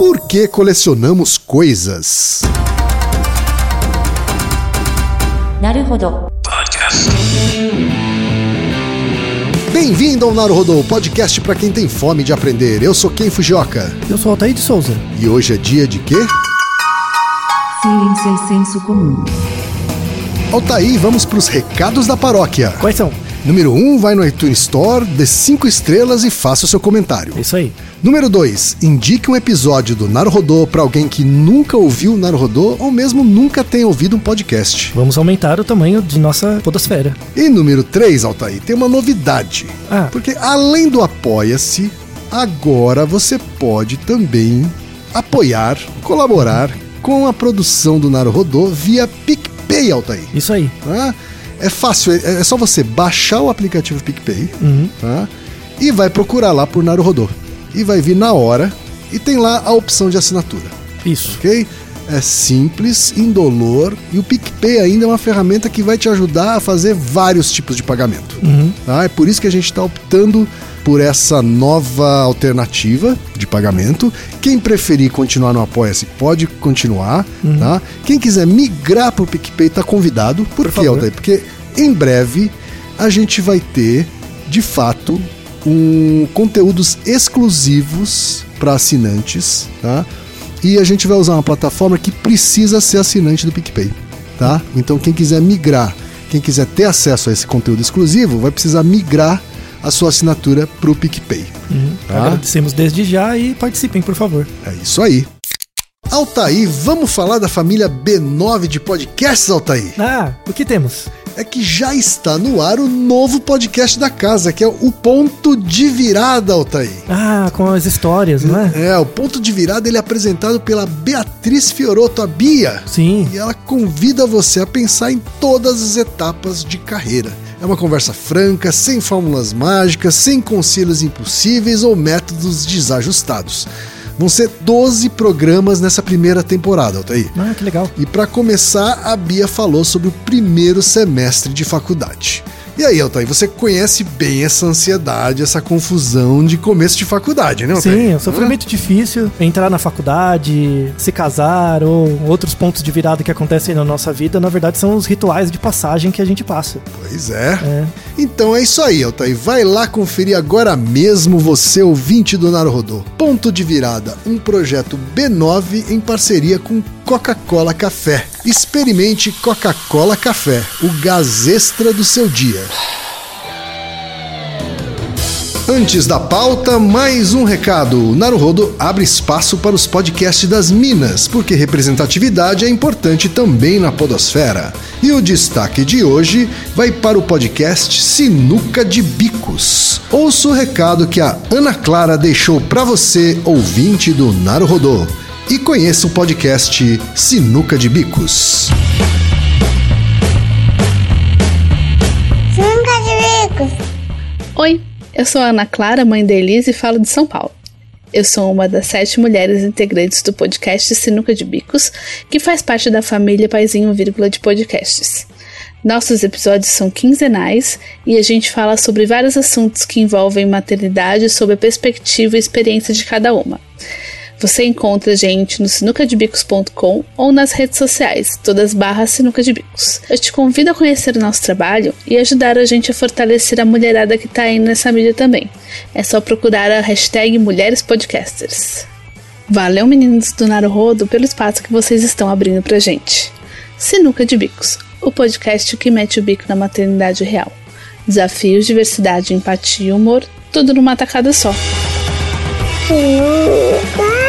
Por que colecionamos coisas? Naruhodo. Podcast. Bem-vindo ao Naruhodo, podcast para quem tem fome de aprender. Eu sou Ken Fujioka. Eu sou Altair de Souza. E hoje é dia de quê? Ciência e senso comum. Altair, vamos para os recados da paróquia. Quais são? Número 1, um, vai no iTunes Store, dê 5 estrelas e faça o seu comentário. É isso aí. Número 2, indique um episódio do Naruhodô para alguém que nunca ouviu o Naruhodô ou mesmo nunca tenha ouvido um podcast. Vamos aumentar o tamanho de nossa podosfera. E número 3, Altair, tem uma novidade. Ah. Porque além do Apoia-se, agora você pode também apoiar, colaborar com a produção do Naruhodô via PicPay, Altair. Isso aí. tá? É fácil, é, é só você baixar o aplicativo PicPay Uhum. tá? e vai procurar lá por Naruhodô. E vai vir na hora e tem lá a opção de assinatura, Isso. ok? É simples, indolor e o PicPay ainda é uma ferramenta que vai te ajudar a fazer vários tipos de pagamento. Uhum. Tá? É por isso que a gente está optando por essa nova alternativa de pagamento. Quem preferir continuar no Apoia-se pode continuar. Tá? Quem quiser migrar para o PicPay está convidado. Por, Por quê. Aldair? Porque em breve a gente vai ter, de fato, um conteúdos exclusivos para assinantes. Tá? E a gente vai usar uma plataforma que precisa ser assinante do PicPay. Tá? Então quem quiser migrar, quem quiser ter acesso a esse conteúdo exclusivo, vai precisar migrar a sua assinatura para o PicPay. Uhum. Tá. Agradecemos desde já e participem, por favor. É isso aí. Altair, vamos falar da família B9 de podcasts, Altair? Ah, o que temos? É que já está no ar o novo podcast da casa, que é o Ponto de Virada, Altair. Ah, com as histórias, não é? É, o Ponto de Virada ele é apresentado pela Beatriz Fioroto, a Bia. Sim. E ela convida você a pensar em todas as etapas de carreira. É uma conversa franca, sem fórmulas mágicas, sem conselhos impossíveis ou métodos desajustados. Vão ser 12 programas nessa primeira temporada, Altair. Ah, que legal. E para começar, a Bia falou sobre o primeiro semestre de faculdade. E aí, Altair, você conhece bem essa ansiedade, essa confusão de começo de faculdade, né, Altair? Sim, é um sofrimento difícil. Entrar na faculdade, se casar ou outros pontos de virada que acontecem na nossa vida, na verdade, são os rituais de passagem que a gente passa. Pois é. É. Então é isso aí, Altair. Vai lá conferir agora mesmo você, ouvinte do Naruhodô. Ponto de Virada, um projeto B9 em parceria com Coca-Cola Café. Experimente Coca-Cola Café, o gás extra do seu dia. Antes da pauta, mais um recado. O Naruhodo abre espaço para os podcasts das Minas, porque representatividade é importante também na podosfera. E o destaque de hoje vai para o podcast Sinuca de Bicos. Ouça o recado que a Ana Clara deixou para você, ouvinte do Naruhodo. E conheça o podcast Sinuca de Bicos. Nunca de bicos. Oi, eu sou a Ana Clara, mãe da Elise e falo de São Paulo. Eu sou uma das sete mulheres integrantes do podcast Sinuca de Bicos, que faz parte da família Paizinho Vírgula de podcasts. Nossos episódios são quinzenais e a gente fala sobre vários assuntos que envolvem maternidade sob a perspectiva e experiência de cada uma. Você encontra a gente no sinucadebicos.com ou nas redes sociais, todas barras Sinuca de Bicos. Eu te convido a conhecer o nosso trabalho e ajudar a gente a fortalecer a mulherada que tá aí nessa mídia também. É só procurar a hashtag Mulheres Podcasters. Valeu, meninos do Naruhodo, pelo espaço que vocês estão abrindo pra gente. Sinuca de Bicos, o podcast que mete o bico na maternidade real. Desafios, diversidade, empatia e humor, tudo numa tacada só. Nunca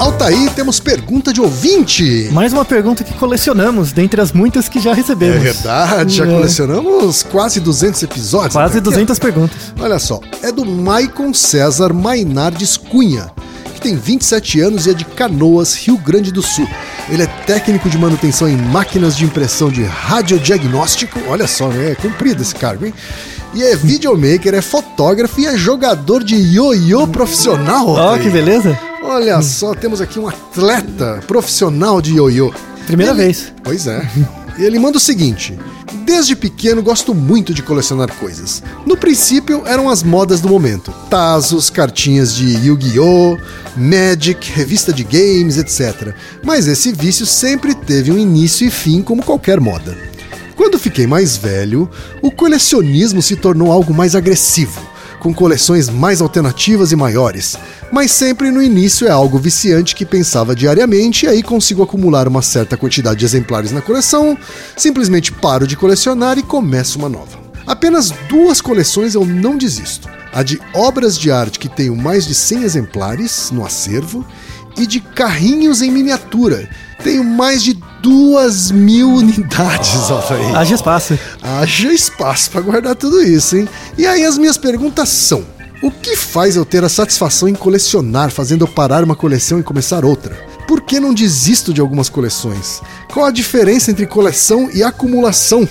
Altair, temos pergunta de ouvinte. Mais uma pergunta que colecionamos, dentre as muitas que já É recebemos. verdade, já É. colecionamos quase 200 episódios. Quase Altair. 200 perguntas. Olha só, é do Maicon César Mainardes Cunha, que tem 27 anos e é de Canoas, Rio Grande do Sul. Ele é técnico de manutenção em máquinas de impressão de radiodiagnóstico. Olha só, né? É comprido esse cargo, hein? E é videomaker, é fotógrafo e é jogador de ioiô profissional. Ó, Altair. que beleza. Olha só, temos aqui um atleta profissional de ioiô. Primeira Ele- vez. Pois é. Ele manda o seguinte: Desde pequeno gosto muito de colecionar coisas. No princípio eram as modas do momento: Tazos, cartinhas de Yu-Gi-Oh!, Magic, revista de games, etc. Mas esse vício sempre teve um início e fim, como qualquer moda. Quando fiquei mais velho, o colecionismo se tornou algo mais agressivo, com coleções mais alternativas e maiores. Mas sempre no início é algo viciante que pensava diariamente e aí consigo acumular uma certa quantidade de exemplares na coleção, simplesmente paro de colecionar e começo uma nova. Apenas duas coleções eu não desisto. A de obras de arte que tenho mais de 100 exemplares no acervo e de carrinhos em miniatura. Tenho mais de duas mil unidades, Altair. Haja espaço. Haja espaço para guardar tudo isso, hein? E aí as minhas perguntas são: o que faz eu ter a satisfação em colecionar, fazendo eu parar uma coleção e começar outra? Por que não desisto de algumas coleções? Qual a diferença entre coleção e acumulação?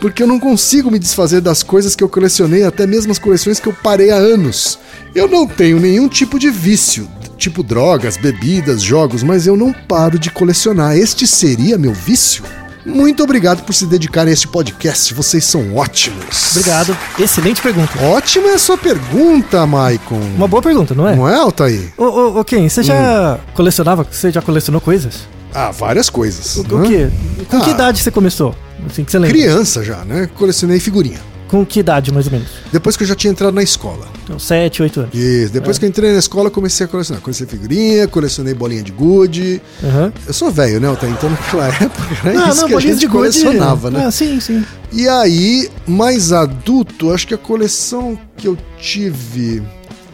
Porque eu não consigo me desfazer das coisas que eu colecionei, até mesmo as coleções que eu parei há anos. Eu não tenho nenhum tipo de vício, tipo drogas, bebidas, jogos, mas eu não paro de colecionar. Este seria meu vício? Muito obrigado por se dedicarem a este podcast, vocês são ótimos. Obrigado. Excelente pergunta. Ótima é a sua pergunta, Maicon. Uma boa pergunta, não é? Não é, Altair? Ô, ô, ô Ken, você já colecionava? Você já colecionou coisas? Ah, várias coisas. O, né? o quê? Com que Ah. idade você começou? Assim que você lembra? Criança já, né? Colecionei figurinha. Com que idade, mais ou menos? Depois que eu já tinha entrado na escola. Então, 7, 8 anos. Isso, depois que eu entrei na escola, comecei a colecionar. Colecionei figurinha, colecionei bolinha de gude. Aham. Eu sou velho, né? Altair? Então naquela época era Ah, isso não, que a gente de gude. colecionava, né? Ah, sim, sim. E aí, mais adulto, acho que a coleção que eu tive.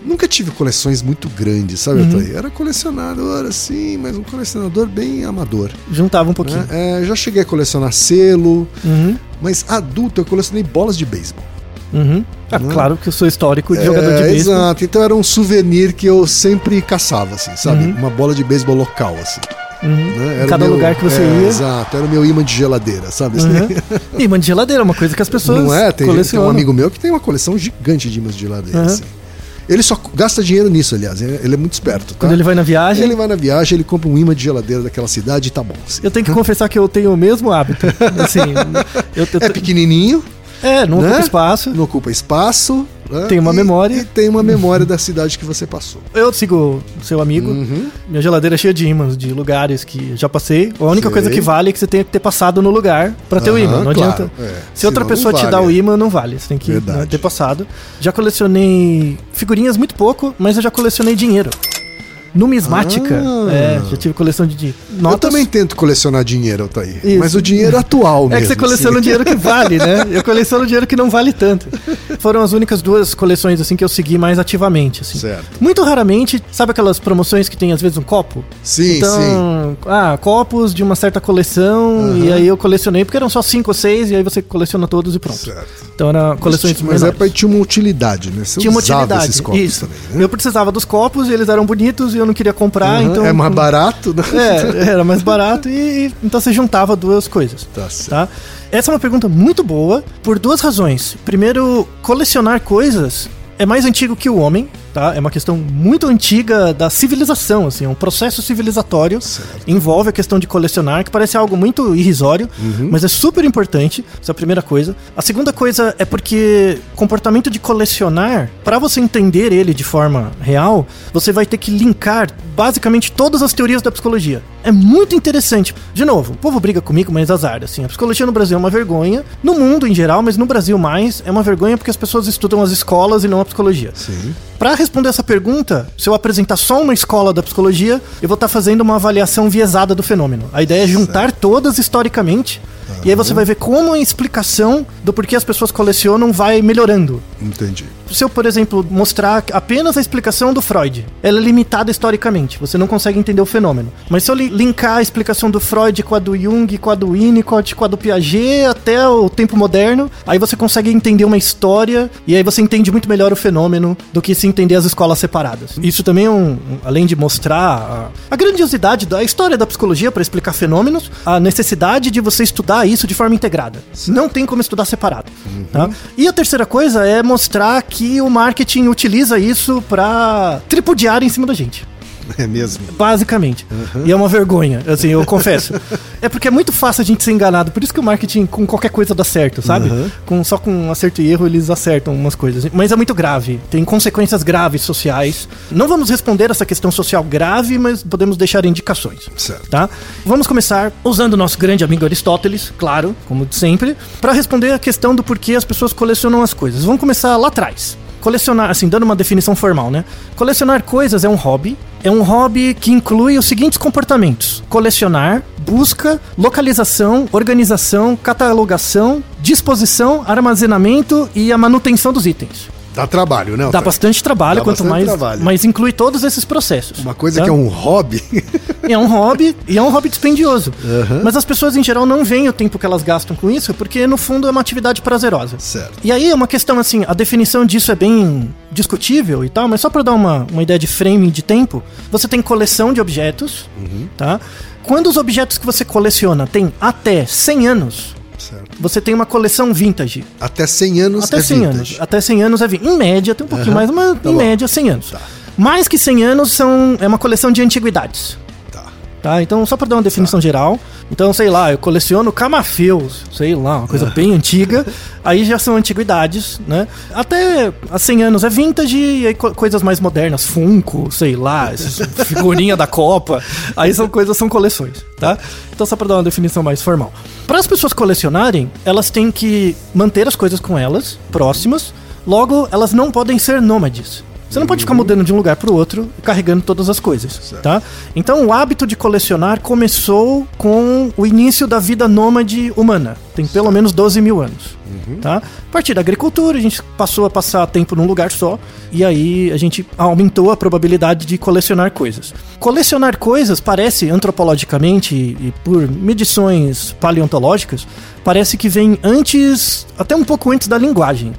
Nunca tive coleções muito grandes, sabe, Uhum. Era colecionador assim, mas um colecionador bem amador. Juntava um pouquinho. né? É, já cheguei a colecionar selo, Uhum, mas adulto eu colecionei bolas de beisebol. uhum. Ah, Né? claro que eu sou histórico de jogador de É, beisebol. Exato, então era um souvenir que eu sempre caçava, assim, sabe? Uhum. Uma bola de beisebol local, assim. Uhum. né? Cada meu- lugar que você é, ia. Exato, era o meu imã de geladeira, sabe? assim? Uhum. Imã de geladeira é uma coisa que as pessoas Não é? Tem, tem um amigo meu que tem uma coleção gigante de imãs de geladeira, Uhum. assim. Ele só gasta dinheiro nisso, aliás. Ele é muito esperto, tá? Quando ele vai na viagem, Ele vai na viagem, ele compra um imã de geladeira daquela cidade e tá bom. assim. eu tenho que confessar que eu tenho o mesmo hábito. Assim, eu, eu, É pequenininho, é, não né? ocupa espaço. não ocupa espaço. Né? Tem uma E- memória. E tem uma memória da cidade que você passou. Eu sigo seu amigo. Uhum. Minha geladeira é cheia de imãs de lugares que já passei. A única Sei. coisa que vale é que você tem que ter passado no lugar pra ter o Aham, imã. Não claro, adianta. é. Se outra pessoa não te dá vale. o imã, não vale. Você tem que né, ter passado. Já colecionei figurinhas muito pouco, mas eu já colecionei dinheiro. Numismática. Ah. É, já tive coleção de notas. Eu também tento colecionar dinheiro, Altair. Isso. Mas o dinheiro atual É mesmo. que você coleciona o assim. dinheiro que vale, né? Eu coleciono dinheiro que não vale tanto. Foram as únicas duas coleções assim que eu segui mais ativamente, assim. Certo. Muito raramente, sabe aquelas promoções que tem às vezes um copo? Sim, então, sim. ah, copos de uma certa coleção, Aham. e aí eu colecionei, porque eram só cinco ou seis, e aí você coleciona todos e pronto. Certo. Então era coleções Mas é menores. pra tinha uma utilidade, né? Você Tinha uma utilidade. esses copos Isso. também, né? Eu precisava dos copos, e eles eram bonitos e eu não queria comprar, Aham, então. É mais barato, né? É, era mais barato e, e- então você juntava duas coisas. Tá certo. Tá? Essa é uma pergunta muito boa por duas razões. Primeiro, colecionar coisas é mais antigo que o homem, tá? É uma questão muito antiga da civilização, assim, é um processo civilizatório. Certo. Envolve a questão de colecionar, que parece algo muito irrisório, Uhum. mas é super importante. Essa é a primeira coisa. A segunda coisa é porque comportamento de colecionar, para você entender ele de forma real, você vai ter que linkar basicamente todas as teorias da psicologia. É muito interessante. De novo, o povo briga comigo, mas azar. Assim, a psicologia no Brasil é uma vergonha. No mundo em geral, mas no Brasil mais, é uma vergonha porque as pessoas estudam as escolas e não a psicologia. Sim. Para responder essa pergunta, se eu apresentar só uma escola da psicologia, eu vou estar fazendo uma avaliação viesada do fenômeno. A ideia é juntar todas historicamente, e aí você vai ver como a explicação do porquê as pessoas colecionam vai melhorando. Entendi. Se eu, por exemplo, mostrar apenas a explicação do Freud, ela é limitada historicamente, você não consegue entender o fenômeno. Mas se eu li- linkar a explicação do Freud com a do Jung, com a do Winnicott, com a do Piaget até o tempo moderno, aí você consegue entender uma história e aí você entende muito melhor o fenômeno do que se entender as escolas separadas. Isso também é um, um- além de mostrar a, a grandiosidade da história da psicologia para explicar fenômenos, a necessidade de você estudar isso de forma integrada. Não tem como estudar separado. tá? E a terceira coisa é mostrar que o marketing utiliza isso para tripudiar em cima da gente. É mesmo. Basicamente. E é uma vergonha, assim, eu confesso. é porque é muito fácil a gente ser enganado. Por isso que o marketing com qualquer coisa dá certo, sabe? Uhum. Com, só com acerto e erro eles acertam umas coisas. Mas é muito grave. Tem consequências graves sociais. Não vamos responder essa questão social grave, mas podemos deixar indicações. Certo. Tá? Vamos começar usando o nosso grande amigo Aristóteles, claro, como sempre, para responder a questão do porquê as pessoas colecionam as coisas. Vamos começar lá atrás. Colecionar, assim, dando uma definição formal, né? Colecionar coisas é um hobby. É um hobby que inclui os seguintes comportamentos: colecionar, busca, localização, organização, catalogação, disposição, armazenamento e a manutenção dos itens. Dá trabalho, né? Dá bastante trabalho, Dá quanto bastante mais. trabalho. Mas inclui todos esses processos. Uma coisa tá? que é um hobby. É um hobby, e é um hobby dispendioso. Mas as pessoas em geral não veem o tempo que elas gastam com isso, porque no fundo é uma atividade prazerosa. certo. E aí é uma questão assim, a definição disso é bem discutível e tal, mas só para dar uma, uma ideia de framing de tempo, você tem coleção de objetos, tá? Quando os objetos que você coleciona têm até 100 anos, certo. você tem uma coleção vintage. Até 100 anos Até é 100 vintage. anos. Até 100 anos é vintage. Em média, tem um pouquinho Aham. mais, mas Tá em bom. média 100 anos. Tá. Mais que 100 anos são, é uma coleção de antiguidades. Tá. Tá, então só pra dar uma definição geral. Então, sei lá, eu coleciono camafeus, sei lá, uma coisa bem antiga. Aí já são antiguidades, né? Até há 100 anos é vintage e aí co- coisas mais modernas, Funko, sei lá, figurinha da Copa. Aí são coisas, são coleções, tá? Então só pra dar uma definição mais formal. Para as pessoas colecionarem, elas têm que manter as coisas com elas, próximas. Logo, elas não podem ser nômades. Você não pode ficar mudando de um lugar para o outro e carregando todas as coisas, tá? Então o hábito de colecionar começou com o início da vida nômade humana. Tem pelo menos 12 mil anos, tá? A partir da agricultura, a gente passou a passar tempo num lugar só e aí a gente aumentou a probabilidade de colecionar coisas. Colecionar coisas parece, antropologicamente e por medições paleontológicas, parece que vem antes, até um pouco antes da linguagem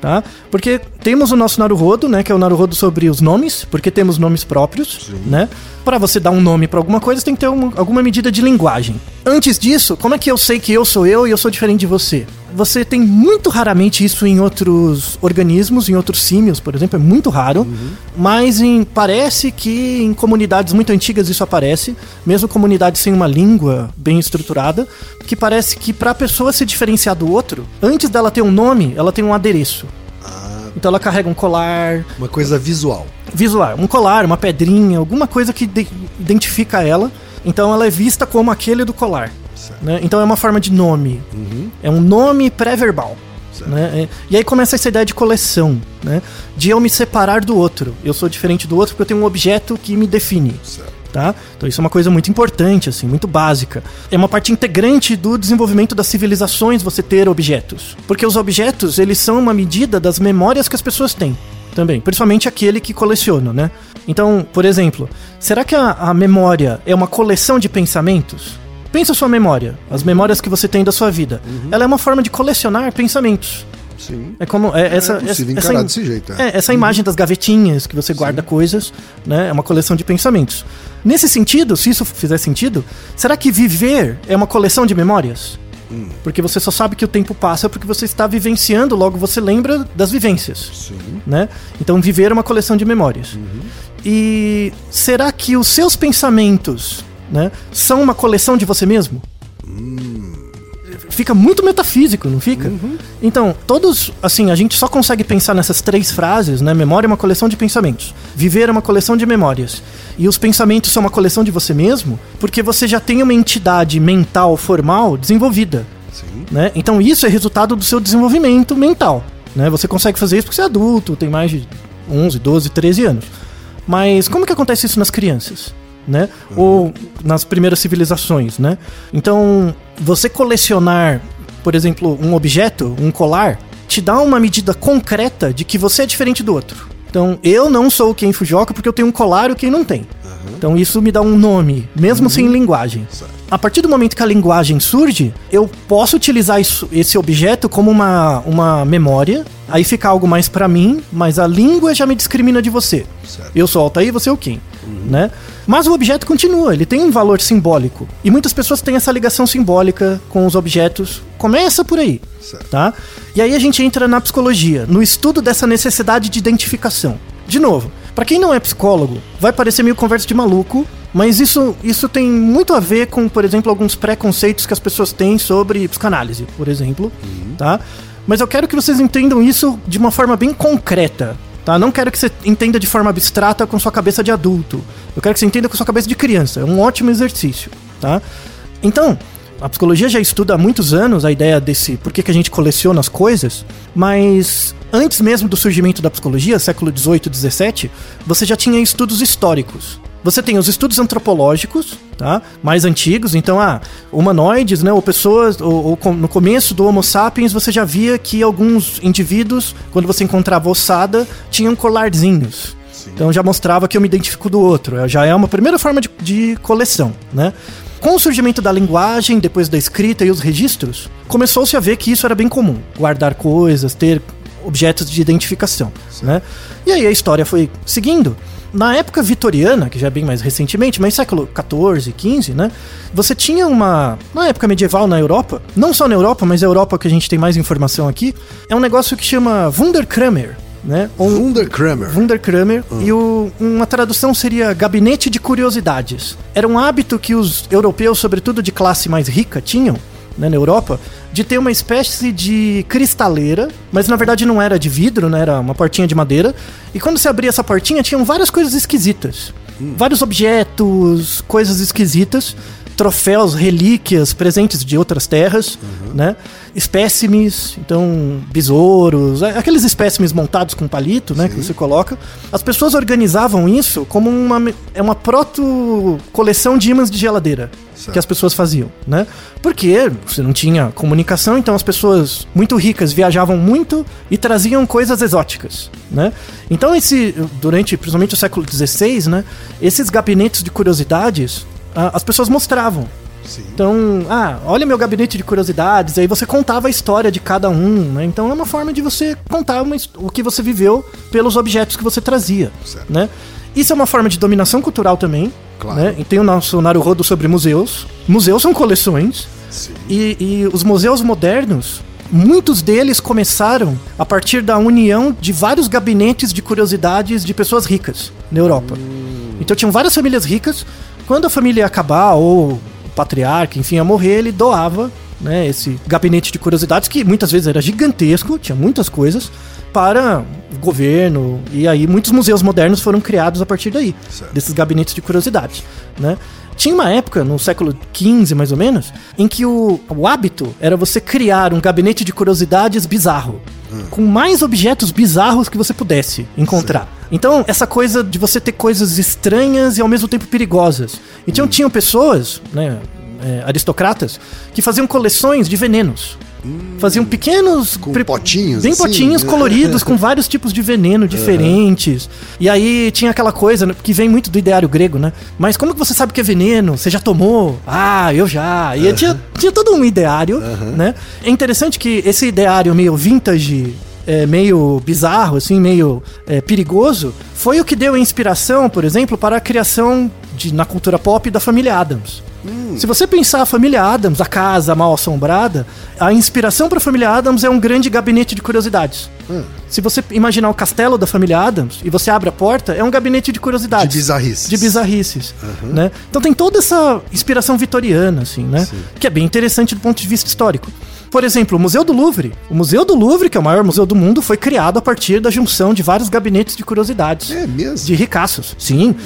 tá? Porque temos o nosso Naruhodo, né, que é o Naruhodo sobre os nomes, porque temos nomes próprios, né? Para você dar um nome para alguma coisa, tem que ter uma- alguma medida de linguagem. Antes disso, como é que eu sei que eu sou eu e eu sou diferente de você? Você tem muito raramente isso em outros organismos, em outros símios, por exemplo, é muito raro, mas em- parece que em comunidades muito antigas isso aparece, mesmo comunidades sem uma língua bem estruturada, que parece que para a pessoa se diferenciar do outro, antes dela ter um nome, ela tem um adereço. Então ela carrega um colar, Uma coisa visual. visual, um colar, uma pedrinha, alguma coisa que de- identifica ela. Então ela é vista como aquele do colar. Né? Então é uma forma de nome. É um nome pré-verbal. Né? É- E aí começa essa ideia de coleção, né? de eu me separar do outro. Eu sou diferente do outro porque eu tenho um objeto que me define. Tá? Então isso é uma coisa muito importante, assim, muito básica. É uma parte integrante do desenvolvimento das civilizações você ter objetos. Porque os objetos, eles são uma medida das memórias que as pessoas têm também, principalmente aquele que coleciona, né? Então, por exemplo, será que a, a memória é uma coleção de pensamentos? Pensa sua memória, as memórias que você tem da sua vida. Ela é uma forma de colecionar pensamentos. Sim. É como é, essa, possível essa, im- desse jeito, é. é, essa imagem das gavetinhas que você guarda coisas, né? É uma coleção de pensamentos. Nesse sentido, se isso fizer sentido, será que viver é uma coleção de memórias? Hum. Porque você só sabe que o tempo passa porque você está vivenciando, logo você lembra das vivências, Sim. né? Então viver é uma coleção de memórias. E será que os seus pensamentos, né, são uma coleção de você mesmo? Fica muito metafísico, não fica? Então, todos, assim, a gente só consegue pensar nessas três frases, né? Memória é uma coleção de pensamentos. Viver é uma coleção de memórias. E os pensamentos são uma coleção de você mesmo, porque você já tem uma entidade mental formal desenvolvida. Sim. Né? Então isso é resultado do seu desenvolvimento mental. Né? Você consegue fazer isso porque você é adulto, tem mais de 11, 12, 13 anos. Mas como que acontece isso nas crianças? Né? Ou nas primeiras civilizações, né? Então, você colecionar, por exemplo, um objeto, um colar, te dá uma medida concreta de que você é diferente do outro. Então, eu não sou o Ken Fujioka porque eu tenho um colar e Ken não tem. Então, isso me dá um nome, mesmo sem linguagem. A partir do momento que a linguagem surge, eu posso utilizar isso- esse objeto como uma, uma memória, aí fica algo mais pra mim, mas a língua já me discrimina de você. Certo. Eu sou Altair, você é o Kim, né? Mas o objeto continua, ele tem um valor simbólico. E muitas pessoas têm essa ligação simbólica com os objetos. Começa por aí, Certo. tá? E aí a gente entra na psicologia, no estudo dessa necessidade de identificação. De novo, Pra quem não é psicólogo, vai parecer meio conversa de maluco, mas isso, isso tem muito a ver com, por exemplo, alguns preconceitos que as pessoas têm sobre psicanálise, por exemplo, tá? Mas eu quero que vocês entendam isso de uma forma bem concreta, tá? Não quero que você entenda de forma abstrata com sua cabeça de adulto. Eu quero que você entenda com sua cabeça de criança. É um ótimo exercício, tá? Então, a psicologia já estuda há muitos anos a ideia desse por que, que a gente coleciona as coisas, mas antes mesmo do surgimento da psicologia, século 18, 17, você já tinha estudos históricos. Você tem os estudos antropológicos, tá? Mais antigos, então, ah, humanoides, né? Ou pessoas, ou, ou no começo do Homo sapiens, você já via que alguns indivíduos, quando você encontrava ossada, tinham colarzinhos. Então já mostrava que eu me identifico do outro. Já é uma primeira forma de, de coleção, né? Com o surgimento da linguagem, depois da escrita e os registros, começou-se a ver que isso era bem comum. Guardar coisas, ter objetos de identificação, né? E aí a história foi seguindo. Na época vitoriana, que já é bem mais recentemente, mas século 14, 15, né? Você tinha uma. Na época medieval na Europa, não só na Europa, mas a Europa que a gente tem mais informação aqui, é um negócio que chama Wunderkramer, né? Ou Wunderkramer. Wunderkramer e o- uma tradução seria gabinete de curiosidades. Era um hábito que os europeus, sobretudo de classe mais rica, tinham né, na Europa, de ter uma espécie de cristaleira, mas na verdade não era de vidro, né, era uma portinha de madeira. E quando você abria essa portinha, tinham várias coisas esquisitas. Vários objetos, coisas esquisitas, troféus, relíquias, presentes de outras terras, né? Espécimes, então besouros, é, aqueles espécimes montados com palito, né, que você coloca. As pessoas organizavam isso como uma é uma proto coleção de imãs de geladeira Certo. que as pessoas faziam, né? Porque você não tinha comunicação, então as pessoas muito ricas viajavam muito e traziam coisas exóticas, né? Então esse durante principalmente o século XVI, né, esses gabinetes de curiosidades, as pessoas mostravam Sim. então, ah, olha meu gabinete de curiosidades, aí você contava a história de cada um, né? Então é uma forma de você contar uma o que você viveu pelos objetos que você trazia, Certo. né? Isso é uma forma de dominação cultural também, Claro. né? E tem o nosso Naruhodo sobre museus. Museus são coleções, e, e os museus modernos, muitos deles começaram a partir da união de vários gabinetes de curiosidades de pessoas ricas na Europa. Então tinham várias famílias ricas. Quando a família ia acabar, ou o patriarca, enfim, ia morrer, ele doava né, esse gabinete de curiosidades, que muitas vezes era gigantesco, tinha muitas coisas, para o governo. E aí muitos museus modernos foram criados a partir daí, Certo. desses gabinetes de curiosidades. Né? Tinha uma época, no século XV mais ou menos, em que o, o hábito era você criar um gabinete de curiosidades bizarro. Com mais objetos bizarros que você pudesse encontrar. Então, essa coisa de você ter coisas estranhas e ao mesmo tempo perigosas. Então, tinham pessoas, né, é, aristocratas, que faziam coleções de venenos. Faziam pequenos. Com pre- potinhos, Bem assim? potinhos coloridos, com vários tipos de veneno diferentes. E aí tinha aquela coisa né, que vem muito do ideário grego, né? Mas como que você sabe que é veneno? Você já tomou? Ah, eu já. E tinha, tinha todo um ideário, né? É interessante que esse ideário meio vintage. é, meio bizarro, assim, meio é, perigoso, foi o que deu a inspiração, por exemplo, para a criação de, na cultura pop da família Adams. Se você pensar a família Adams, a casa mal assombrada, a inspiração para a família Adams é um grande gabinete de curiosidades. Se você imaginar o castelo da família Adams e você abre a porta, é um gabinete de curiosidades. De bizarrices. De bizarrices, né? Então tem toda essa inspiração vitoriana, assim, né? Que é bem interessante do ponto de vista histórico. Por exemplo, o Museu do Louvre. O Museu do Louvre, que é o maior museu do mundo, foi criado a partir da junção de vários gabinetes de curiosidades É mesmo? de ricaços. Sim.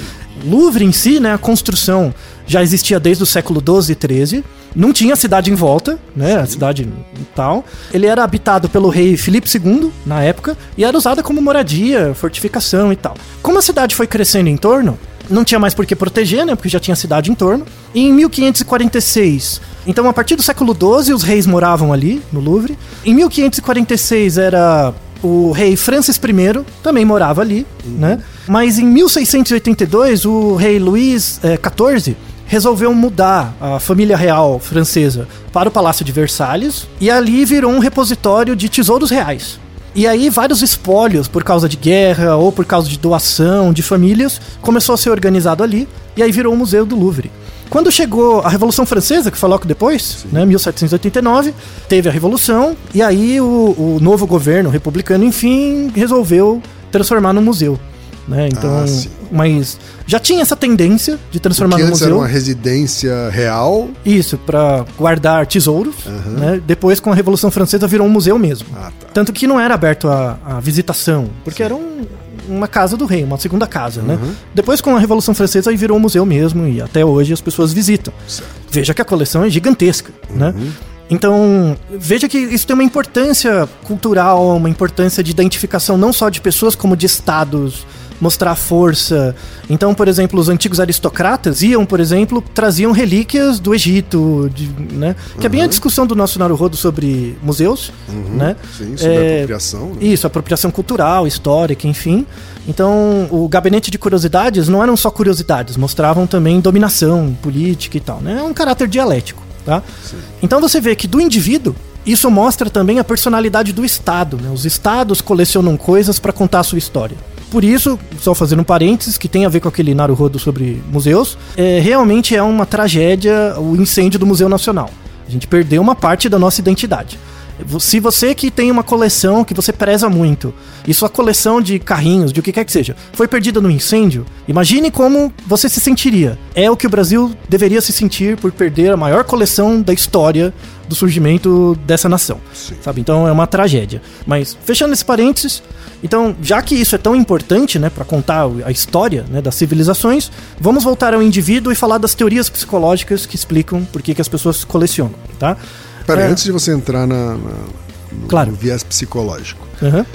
Louvre em si, né, a construção já existia desde o século 12 e 13. Não tinha cidade em volta, né, a cidade e tal. Ele era habitado pelo rei Filipe II na época e era usada como moradia, fortificação e tal. Como a cidade foi crescendo em torno, não tinha mais por que proteger, né, porque já tinha cidade em torno. E em 1546, então a partir do século 12 os reis moravam ali no Louvre. Em 1546 era o rei Francis I também morava ali, né? Mas em 1682, o rei Luís XIV resolveu mudar a família real francesa para o Palácio de Versalhes e ali virou um repositório de tesouros reais. E aí vários espólios por causa de guerra ou por causa de doação de famílias começou a ser organizado ali e aí virou o Museu do Louvre. Quando chegou a Revolução Francesa, que foi logo depois, né, 1789, teve a Revolução, e aí o, o novo governo republicano, enfim, resolveu transformar no museu. Né? Então, Ah, sim. mas já tinha essa tendência de transformar no antes era museu. uma residência real. Isso, pra guardar tesouros, né? Depois, com a Revolução Francesa, virou um museu mesmo. Ah, tá. Tanto que não era aberto à, à visitação, porque era um- uma casa do rei, uma segunda casa, né? Uhum. Depois, com a Revolução Francesa, aí virou um museu mesmo e até hoje as pessoas visitam. Certo. Veja que a coleção é gigantesca, né? Uhum. Então, veja que isso tem uma importância cultural, uma importância de identificação não só de pessoas, como de estados, mostrar força. Então, por exemplo, os antigos aristocratas iam, por exemplo, traziam relíquias do Egito, de- né? Que é bem Uhum. a discussão do nosso Naruhodo sobre museus, né? Sim, sobre É, apropriação. né? Isso, apropriação cultural, histórica, enfim. Então, o gabinete de curiosidades não eram só curiosidades, mostravam também dominação política e tal, né? É um caráter dialético, tá? Então você vê que do indivíduo, isso mostra também a personalidade do Estado, né? Os estados colecionam coisas para contar a sua história. Por isso, só fazendo um parênteses, que tem a ver com aquele Naruhodo sobre museus, é, realmente é uma tragédia o incêndio do Museu Nacional. A gente perdeu uma parte da nossa identidade. Se você que tem uma coleção que você preza muito, e sua coleção de carrinhos, de o que quer que seja, foi perdida no incêndio, imagine como você se sentiria. É o que o Brasil deveria se sentir por perder a maior coleção da história do surgimento dessa nação. Sabe? Então é uma tragédia. Mas fechando esse parênteses, então, já que isso é tão importante, né, para contar a história, né, das civilizações, vamos voltar ao indivíduo e falar das teorias psicológicas que explicam por que, que as pessoas colecionam, tá? Pera, É. antes de você entrar na, na- no, Claro. no viés psicológico, é,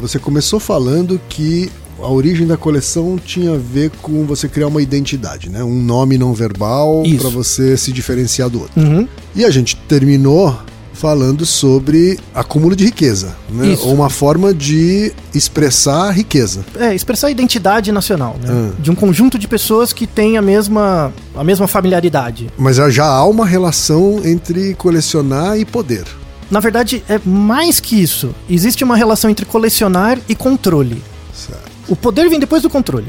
você começou falando que a origem da coleção tinha a ver com você criar uma identidade, né? Um nome não verbal para você se diferenciar do outro. Uhum. E a gente terminou falando sobre acúmulo de riqueza, né? Ou uma forma de expressar a riqueza. É, expressar a identidade nacional, né? Ah. De um conjunto de pessoas que tem a mesma, a mesma familiaridade. Mas já há uma relação entre colecionar e poder. Na verdade, é mais que isso. Existe uma relação entre colecionar e controle. O poder vem depois do controle.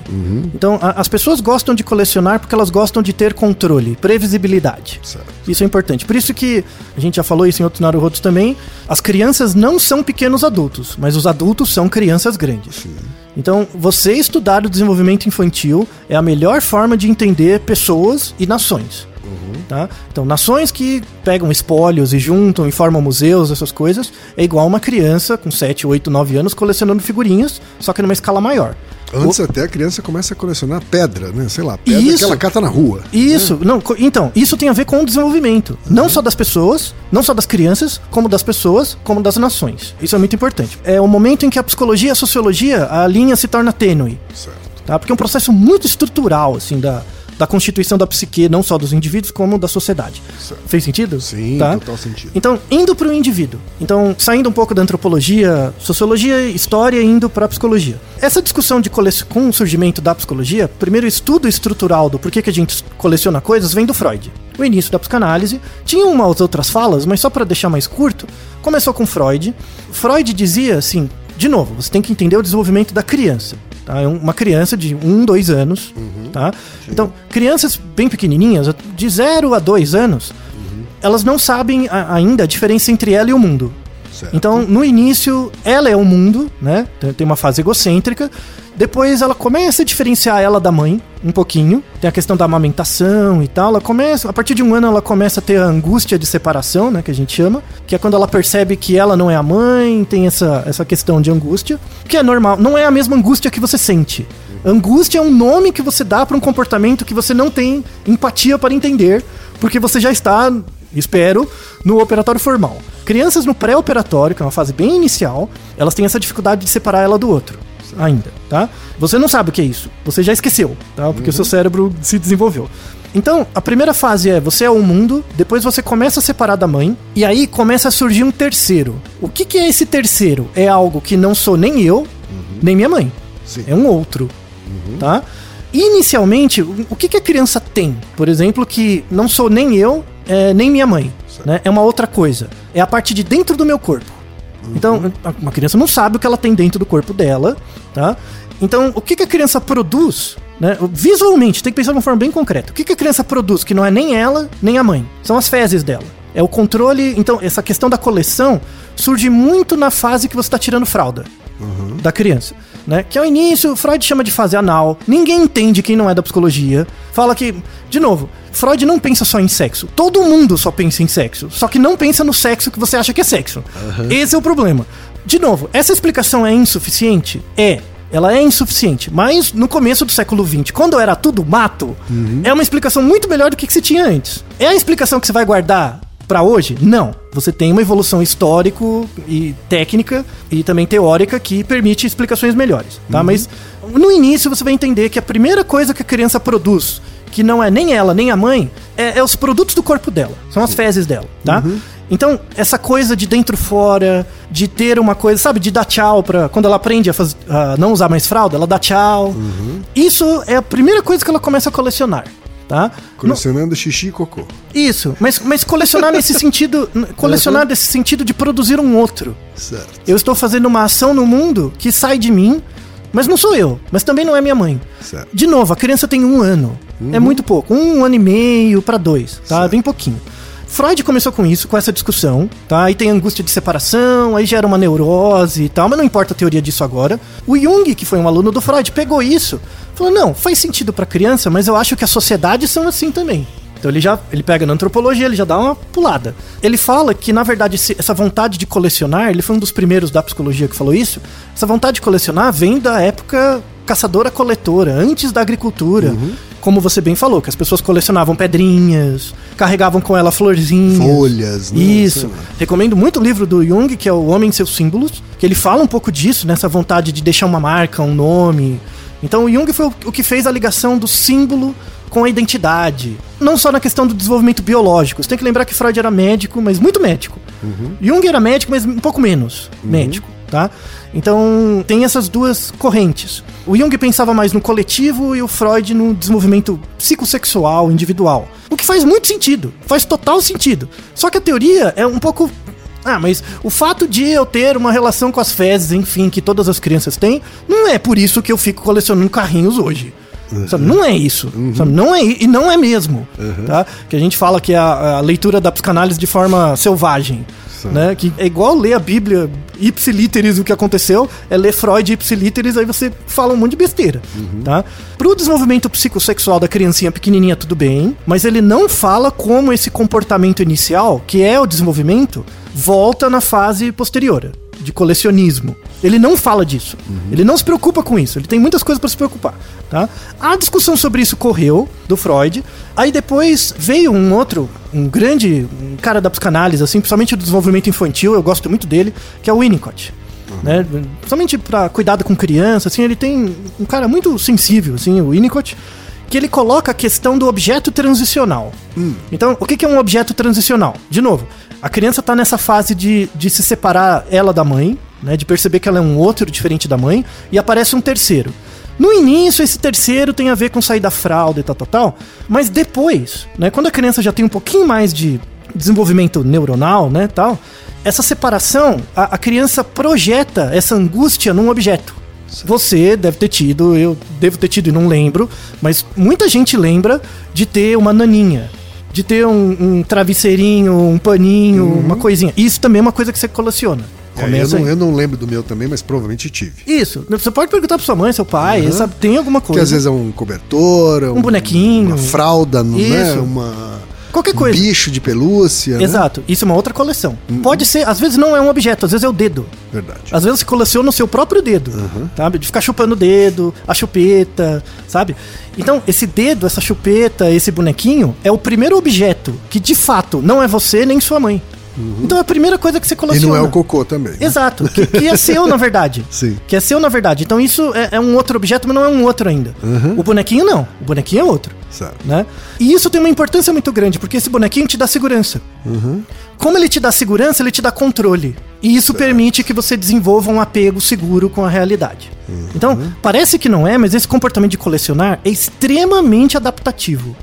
Então, a- as pessoas gostam de colecionar porque elas gostam de ter controle, previsibilidade. Certo. Isso é importante. Por isso que, a gente já falou isso em outros Naruhodos também, as crianças não são pequenos adultos, mas os adultos são crianças grandes. Então, você estudar o desenvolvimento infantil é a melhor forma de entender pessoas e nações. Tá? Então, nações que pegam espólios e juntam e formam museus, essas coisas, é igual uma criança com 7, 8, 9 anos colecionando figurinhas, só que numa escala maior. Antes até a criança começa a colecionar pedra, né? Sei lá, pedra Isso. que ela cata na rua. Isso, não, co- então, isso tem a ver com o desenvolvimento. Não só das pessoas, não só das crianças, como das pessoas, como das nações. Isso é muito importante. É o momento em que a psicologia e a sociologia, a linha se torna tênue. Certo. Tá? Porque é um processo muito estrutural, assim, da, da constituição da psique, não só dos indivíduos, como da sociedade. Certo. Fez sentido? Sim, Tá? total sentido. Então, indo para o indivíduo. Então, saindo um pouco da antropologia, sociologia, história, indo para a psicologia. Essa discussão de cole... com o surgimento da psicologia, primeiro estudo estrutural do porquê que a gente coleciona coisas vem do Freud. O início da psicanálise tinha umas outras falas, mas só para deixar mais curto, começou com Freud. Freud dizia assim, de novo, você tem que entender o desenvolvimento da criança. Tá? É uma criança de um, dois anos. Tá? Então, crianças bem pequenininhas, de 0 a 2 anos, elas não sabem a- ainda a diferença entre ela e o mundo. Então, no início, ela é o mundo, né? Tem- Tem uma fase egocêntrica. Depois ela começa a diferenciar ela da mãe um pouquinho. Tem a questão da amamentação e tal. Ela começa, a partir de um ano, ela começa a ter a angústia de separação, né? Que a gente chama. Que é quando ela percebe que ela não é a mãe, tem essa, essa questão de angústia. Que é normal. Não é a mesma angústia que você sente. Angústia é um nome que você dá para um comportamento que você não tem empatia para entender, porque você já está, espero, no operatório formal. Crianças no pré-operatório, que é uma fase bem inicial, elas têm essa dificuldade de separar ela do outro. Ainda, tá? Você não sabe o que é isso. Você já esqueceu, tá? Porque o seu cérebro se desenvolveu. Então, a primeira fase é você é o mundo, depois você começa a separar da mãe, e aí começa a surgir um terceiro. O que, que é esse terceiro? É algo que não sou nem eu, nem minha mãe. Sim. É um outro, tá? Inicialmente, o o que, que a criança tem? Por exemplo, que não sou nem eu, é, nem minha mãe. Né? É uma outra coisa. É a parte de dentro do meu corpo. Então, a- uma criança não sabe o que ela tem dentro do corpo dela, tá? Então, o que, que a criança produz, né? Visualmente, tem que pensar de uma forma bem concreta. O que, que a criança produz que não é nem ela, nem a mãe? São as fezes dela. É o controle. Então, essa questão da coleção surge muito na fase que você está tirando fralda da criança. Né? Que ao início, Freud chama de fase anal. Ninguém entende quem não é da psicologia. Fala que, de novo, Freud não pensa só em sexo. Todo mundo só pensa em sexo. Só que não pensa no sexo que você acha que é sexo. Esse é o problema. De novo, essa explicação é insuficiente? É. Ela é insuficiente, mas no começo do século XX, quando era tudo mato, é uma explicação muito melhor do que, que se tinha antes. É a explicação que você vai guardar pra hoje? Não. Você tem uma evolução histórico e técnica e também teórica que permite explicações melhores, tá? Mas no início você vai entender que a primeira coisa que a criança produz, que não é nem ela nem a mãe, é, é os produtos do corpo dela, são as fezes dela, tá? Então, essa coisa de dentro fora, de ter uma coisa, sabe, de dar tchau pra. Quando ela aprende a, faz- a não usar mais fralda, ela dá tchau. Isso é a primeira coisa que ela começa a colecionar, tá? Colecionando xixi e cocô. Isso, mas, mas colecionar nesse sentido. Colecionar nesse sentido de produzir um outro. Certo. Eu estou fazendo uma ação no mundo que sai de mim, mas não sou eu, mas também não é minha mãe. Certo. De novo, a criança tem um ano. É muito pouco. Um ano e meio pra dois, tá? Bem pouquinho. Freud começou com isso, com essa discussão, tá? Aí tem angústia de separação, aí gera uma neurose e tal, mas não importa a teoria disso agora. O Jung, que foi um aluno do Freud, pegou isso, falou: não, faz sentido pra criança, mas eu acho que as sociedades são assim também. Então ele já ele pega na antropologia, ele já dá uma pulada. Ele fala que, na verdade, essa vontade de colecionar, ele foi um dos primeiros da psicologia que falou isso. Essa vontade de colecionar vem da época caçadora-coletora, antes da agricultura. Como você bem falou, que as pessoas colecionavam pedrinhas, carregavam com ela florzinhas. Folhas, né? Isso. Recomendo muito o livro do Jung, que é O Homem e Seus Símbolos, que ele fala um pouco disso, nessa vontade de deixar uma marca, um nome. Então o Jung foi o que fez a ligação do símbolo com a identidade. Não só na questão do desenvolvimento biológico. Você tem que lembrar que Freud era médico, mas muito médico. Jung era médico, mas um pouco menos médico, tá? Então tem essas duas correntes. O Jung pensava mais no coletivo e o Freud no desenvolvimento psicossexual, individual. O que faz muito sentido, faz total sentido. Só que a teoria é um pouco ah, mas o fato de eu ter uma relação com as fezes, enfim, que todas as crianças têm, não é por isso que eu fico colecionando carrinhos hoje. Sabe? Não é isso. sabe? Não é, e não é mesmo. Tá? Que a gente fala que a, a leitura da psicanálise de forma selvagem. Né? Que é igual ler a Bíblia ipsiliteris o que aconteceu, é ler Freud ipsiliteris, aí você fala um monte de besteira. Tá? Pro desenvolvimento psicossexual da criancinha pequenininha, tudo bem, mas ele não fala como esse comportamento inicial, que é o desenvolvimento, volta na fase posterior, de colecionismo. Ele não fala disso. Ele não se preocupa com isso. Ele tem muitas coisas para se preocupar, tá? A discussão sobre isso correu do Freud. Aí depois veio um outro, um grande um cara da psicanálise, assim, principalmente do desenvolvimento infantil, eu gosto muito dele, que é o Winnicott. Né? Principalmente para cuidado com criança, assim, ele tem um cara muito sensível, assim, o Winnicott, que ele coloca a questão do objeto transicional. Então, o que que é um objeto transicional? De novo, a criança está nessa fase de, de se separar ela da mãe, né, de perceber que ela é um outro diferente da mãe, e aparece um terceiro. No início, esse terceiro tem a ver com sair da fralda e tal, tal, tal, mas depois, né, quando a criança já tem um pouquinho mais de desenvolvimento neuronal, né, tal, essa separação, a, a criança projeta essa angústia num objeto. Você deve ter tido, eu devo ter tido e não lembro, mas muita gente lembra de ter uma naninha, de ter um, um travesseirinho, um paninho, uma coisinha. Isso também é uma coisa que você coleciona. É, eu, não, eu não lembro do meu também, mas provavelmente tive. Isso. Você pode perguntar pra sua mãe, seu pai, sabe, tem alguma Que coisa. às vezes é um cobertor, um, bonequinho. uma fralda, não é? Isso. Uma, Qualquer coisa. bicho de pelúcia. né? Exato. Isso é uma outra coleção. Pode ser, às vezes não é um objeto, às vezes é o dedo. Verdade. Às vezes você coleciona o seu próprio dedo, sabe? De ficar chupando o dedo, a chupeta, sabe? Então, esse dedo, essa chupeta, esse bonequinho é o primeiro objeto que de fato não é você nem sua mãe. Então é a primeira coisa que você E coleciona. não é o cocô também. né? Exato, que, que é seu na verdade. Sim. Que é seu na verdade. Então isso é, é um outro objeto, mas não é um outro ainda. O bonequinho não. O bonequinho é outro. Certo. Né? E isso tem uma importância muito grande, porque esse bonequinho te dá segurança. Como ele te dá segurança, ele te dá controle. E isso permite que você desenvolva um apego seguro com a realidade. Então, parece que não é, mas esse comportamento de colecionar é extremamente adaptativo.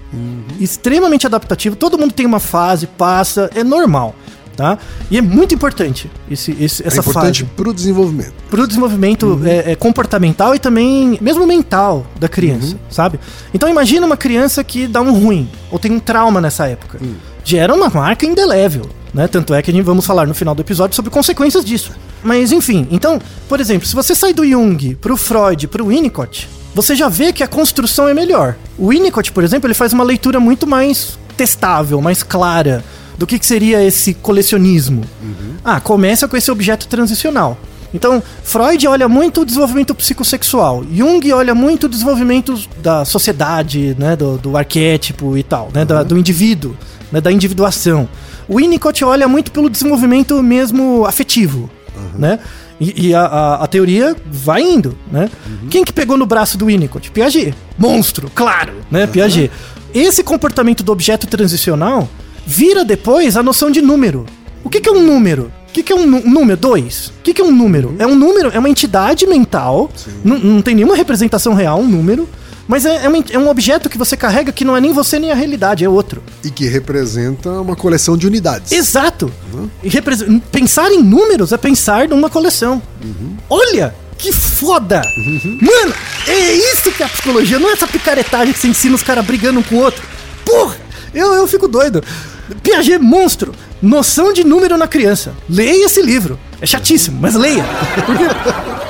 Extremamente adaptativo. Todo mundo tem uma fase, passa, é normal. Tá? E é muito importante esse, esse- É essa importante fase pro desenvolvimento. pro desenvolvimento é, é, comportamental e também mesmo mental da criança, sabe? Então imagina uma criança que dá um ruim ou tem um trauma nessa época. Gera uma marca indelével, né? Tanto é que a gente vamos falar no final do episódio sobre consequências disso. mas enfim, então, por exemplo, se você sai do Jung pro Freud, pro Winnicott, você já vê que a construção é melhor. O Winnicott, por exemplo, ele faz uma leitura muito mais testável, mais clara do que, que seria esse colecionismo. Ah, começa com esse objeto transicional. Então, Freud olha muito o desenvolvimento psicossexual. Jung olha muito o desenvolvimento da sociedade, né, do, do arquétipo e tal, né, da- do indivíduo, né, da individuação. O Winnicott olha muito pelo desenvolvimento mesmo afetivo, né? E, e a, a- a teoria vai indo, né? Quem que pegou no braço do Winnicott? Piaget. Monstro, claro, né? Piaget. Esse comportamento do objeto transicional vira depois a noção de número. O que, que é um número? O que, que é um número? Dois. O que, que é um número? É um número, é uma entidade mental, não, tem nenhuma representação real, um número, mas é, é, uma- é um objeto que você carrega que não é nem você nem a realidade, é outro. E que representa uma coleção de unidades. Exato! E represen- Pensar em números é pensar numa coleção. Olha! Que foda! Mano, é isso que é a psicologia, não é essa picaretagem que você ensina os caras brigando um com o outro. Porra! Eu, eu fico doido. Piaget, monstro. Noção de número na criança. Leia esse livro. É chatíssimo, mas leia. Porque,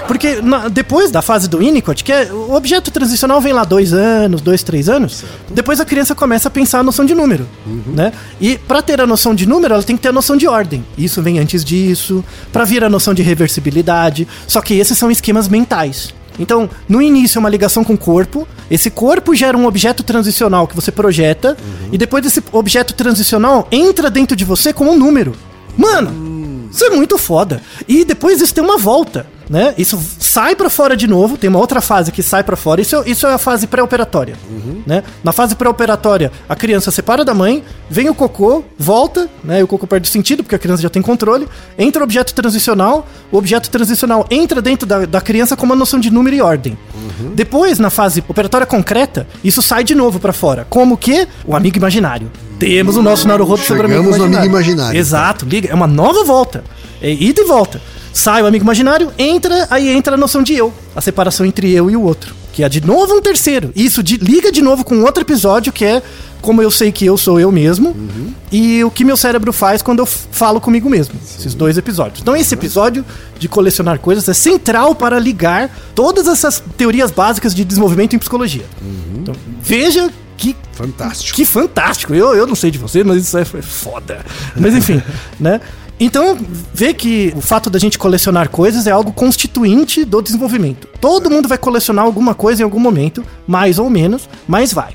porque na- depois da fase do Winnicott, que é, o objeto transicional vem lá dois anos, dois, três anos, depois a criança começa a pensar a noção de número, né? E para ter a noção de número, ela tem que ter a noção de ordem. Isso vem antes disso, para vir a noção de reversibilidade. Só que esses são esquemas mentais. Então, no início é uma ligação com o corpo. Esse corpo gera um objeto transicional que você projeta. E depois esse objeto transicional entra dentro de você como um número. Mano, isso é muito foda. E depois isso tem uma volta, né? Isso sai pra fora de novo, tem uma outra fase que sai pra fora. Isso, é- isso é a fase pré-operatória, né? Na fase pré-operatória, a criança separa da mãe, vem o cocô, volta, né? E o cocô perde sentido porque a criança já tem controle. Entra o objeto transicional, o objeto transicional entra dentro da, da criança com uma noção de número e ordem. Depois, na fase operatória concreta, isso sai de novo pra fora. Como que? O amigo imaginário. Temos o nosso Naruhodo sobre o amigo no imaginário. amigo imaginário. Exato, liga. É uma nova volta. É ida e volta. Sai o amigo imaginário, entra, aí entra a noção de eu. A separação entre eu e o outro. Que é de novo um terceiro. Isso de- liga de novo com outro episódio que é como eu sei que eu sou eu mesmo e o que meu cérebro faz quando eu falo comigo mesmo. Esses dois episódios. Então esse episódio de colecionar coisas é central para ligar todas essas teorias básicas de desenvolvimento em psicologia. Então, veja que Fantástico. que fantástico. Eu, eu não sei de você, mas isso é foda. Mas enfim, né? Então, vê que o fato da gente colecionar coisas é algo constituinte do desenvolvimento. Todo mundo vai colecionar alguma coisa em algum momento, mais ou menos, mas vai.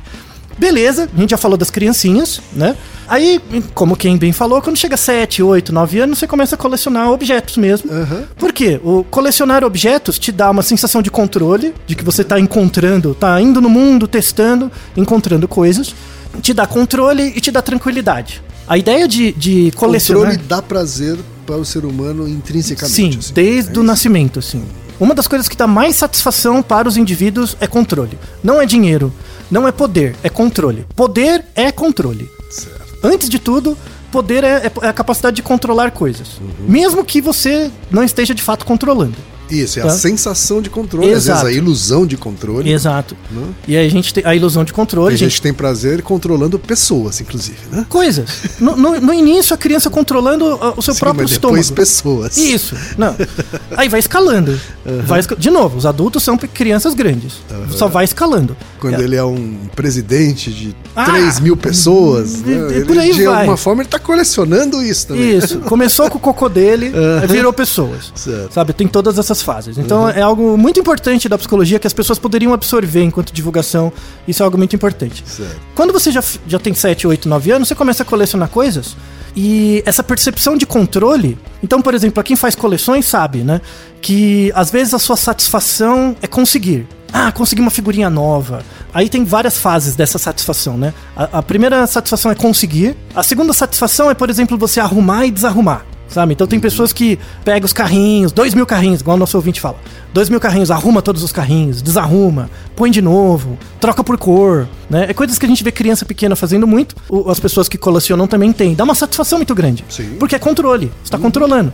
Beleza, a gente já falou das criancinhas, né? Aí, como quem bem falou, quando chega 7, 8, 9 anos, você começa a colecionar objetos mesmo. Por quê? O colecionar objetos te dá uma sensação de controle, de que você tá encontrando, tá indo no mundo, testando, encontrando coisas. Te dá controle e te dá tranquilidade. A ideia de, de colecionar. Controle dá prazer para o ser humano intrinsecamente. Sim, assim. desde É o nascimento, assim. Uma das coisas que dá mais satisfação para os indivíduos é controle. Não é dinheiro, não é poder, é controle. Poder é controle. Certo. Antes de tudo, poder é, é a capacidade de controlar coisas. Uhum. Mesmo que você não esteja de fato controlando. Isso, é Tá. a sensação de controle, às Exato. vezes a ilusão de controle. Exato. Né? E a gente tem a ilusão de controle. Tem a gente gente tem prazer controlando pessoas, inclusive, né? Coisas. No, no- no início, a criança controlando uh, o seu Sim, próprio mas depois estômago. pessoas. Isso, não. Aí vai escalando. Vai esca- De novo, os adultos são crianças grandes. Só vai escalando. Quando É. ele é um presidente de Ah! 3 mil pessoas, E- né? e ele, por aí de vai. alguma forma ele tá colecionando isso também. Isso. Começou com o cocô dele, virou pessoas. Certo. Sabe? Tem todas essas fases. Então é algo muito importante da psicologia que as pessoas poderiam absorver enquanto divulgação. Isso é algo muito importante. Certo. Quando você já, já tem 7, 8, 9 anos, você começa a colecionar coisas e essa percepção de controle. Então, por exemplo, quem faz coleções sabe, né? Que às vezes a sua satisfação é conseguir. Ah, consegui uma figurinha nova. Aí tem várias fases dessa satisfação, né? A, a primeira satisfação é conseguir. A segunda satisfação é, por exemplo, você arrumar e desarrumar. Sabe? Então tem pessoas que pegam os carrinhos, dois mil carrinhos, igual o nosso ouvinte fala. Dois mil carrinhos, arruma todos os carrinhos, desarruma, põe de novo, troca por cor, né? É coisas que a gente vê criança pequena fazendo muito, o- as pessoas que colecionam também têm. Dá uma satisfação muito grande. Sim. Porque é controle, você está controlando.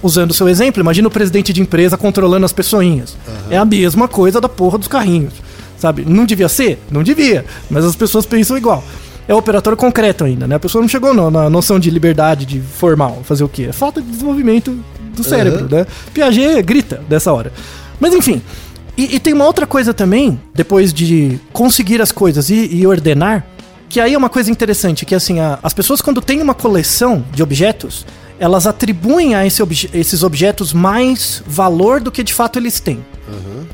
Usando o seu exemplo, imagina o presidente de empresa controlando as pessoinhas. É a mesma coisa da porra dos carrinhos. Sabe? Não devia ser? Não devia. Mas as pessoas pensam igual. É o operatório concreto ainda, né? A pessoa não chegou no- na noção de liberdade, de formal. Fazer o quê? É falta de desenvolvimento do cérebro, né? Piaget grita dessa hora. Mas enfim. E, e tem uma outra coisa também, depois de conseguir as coisas e, e ordenar, que aí é uma coisa interessante, que assim, a- as pessoas quando têm uma coleção de objetos, elas atribuem a esse obje- esses objetos mais valor do que de fato eles têm.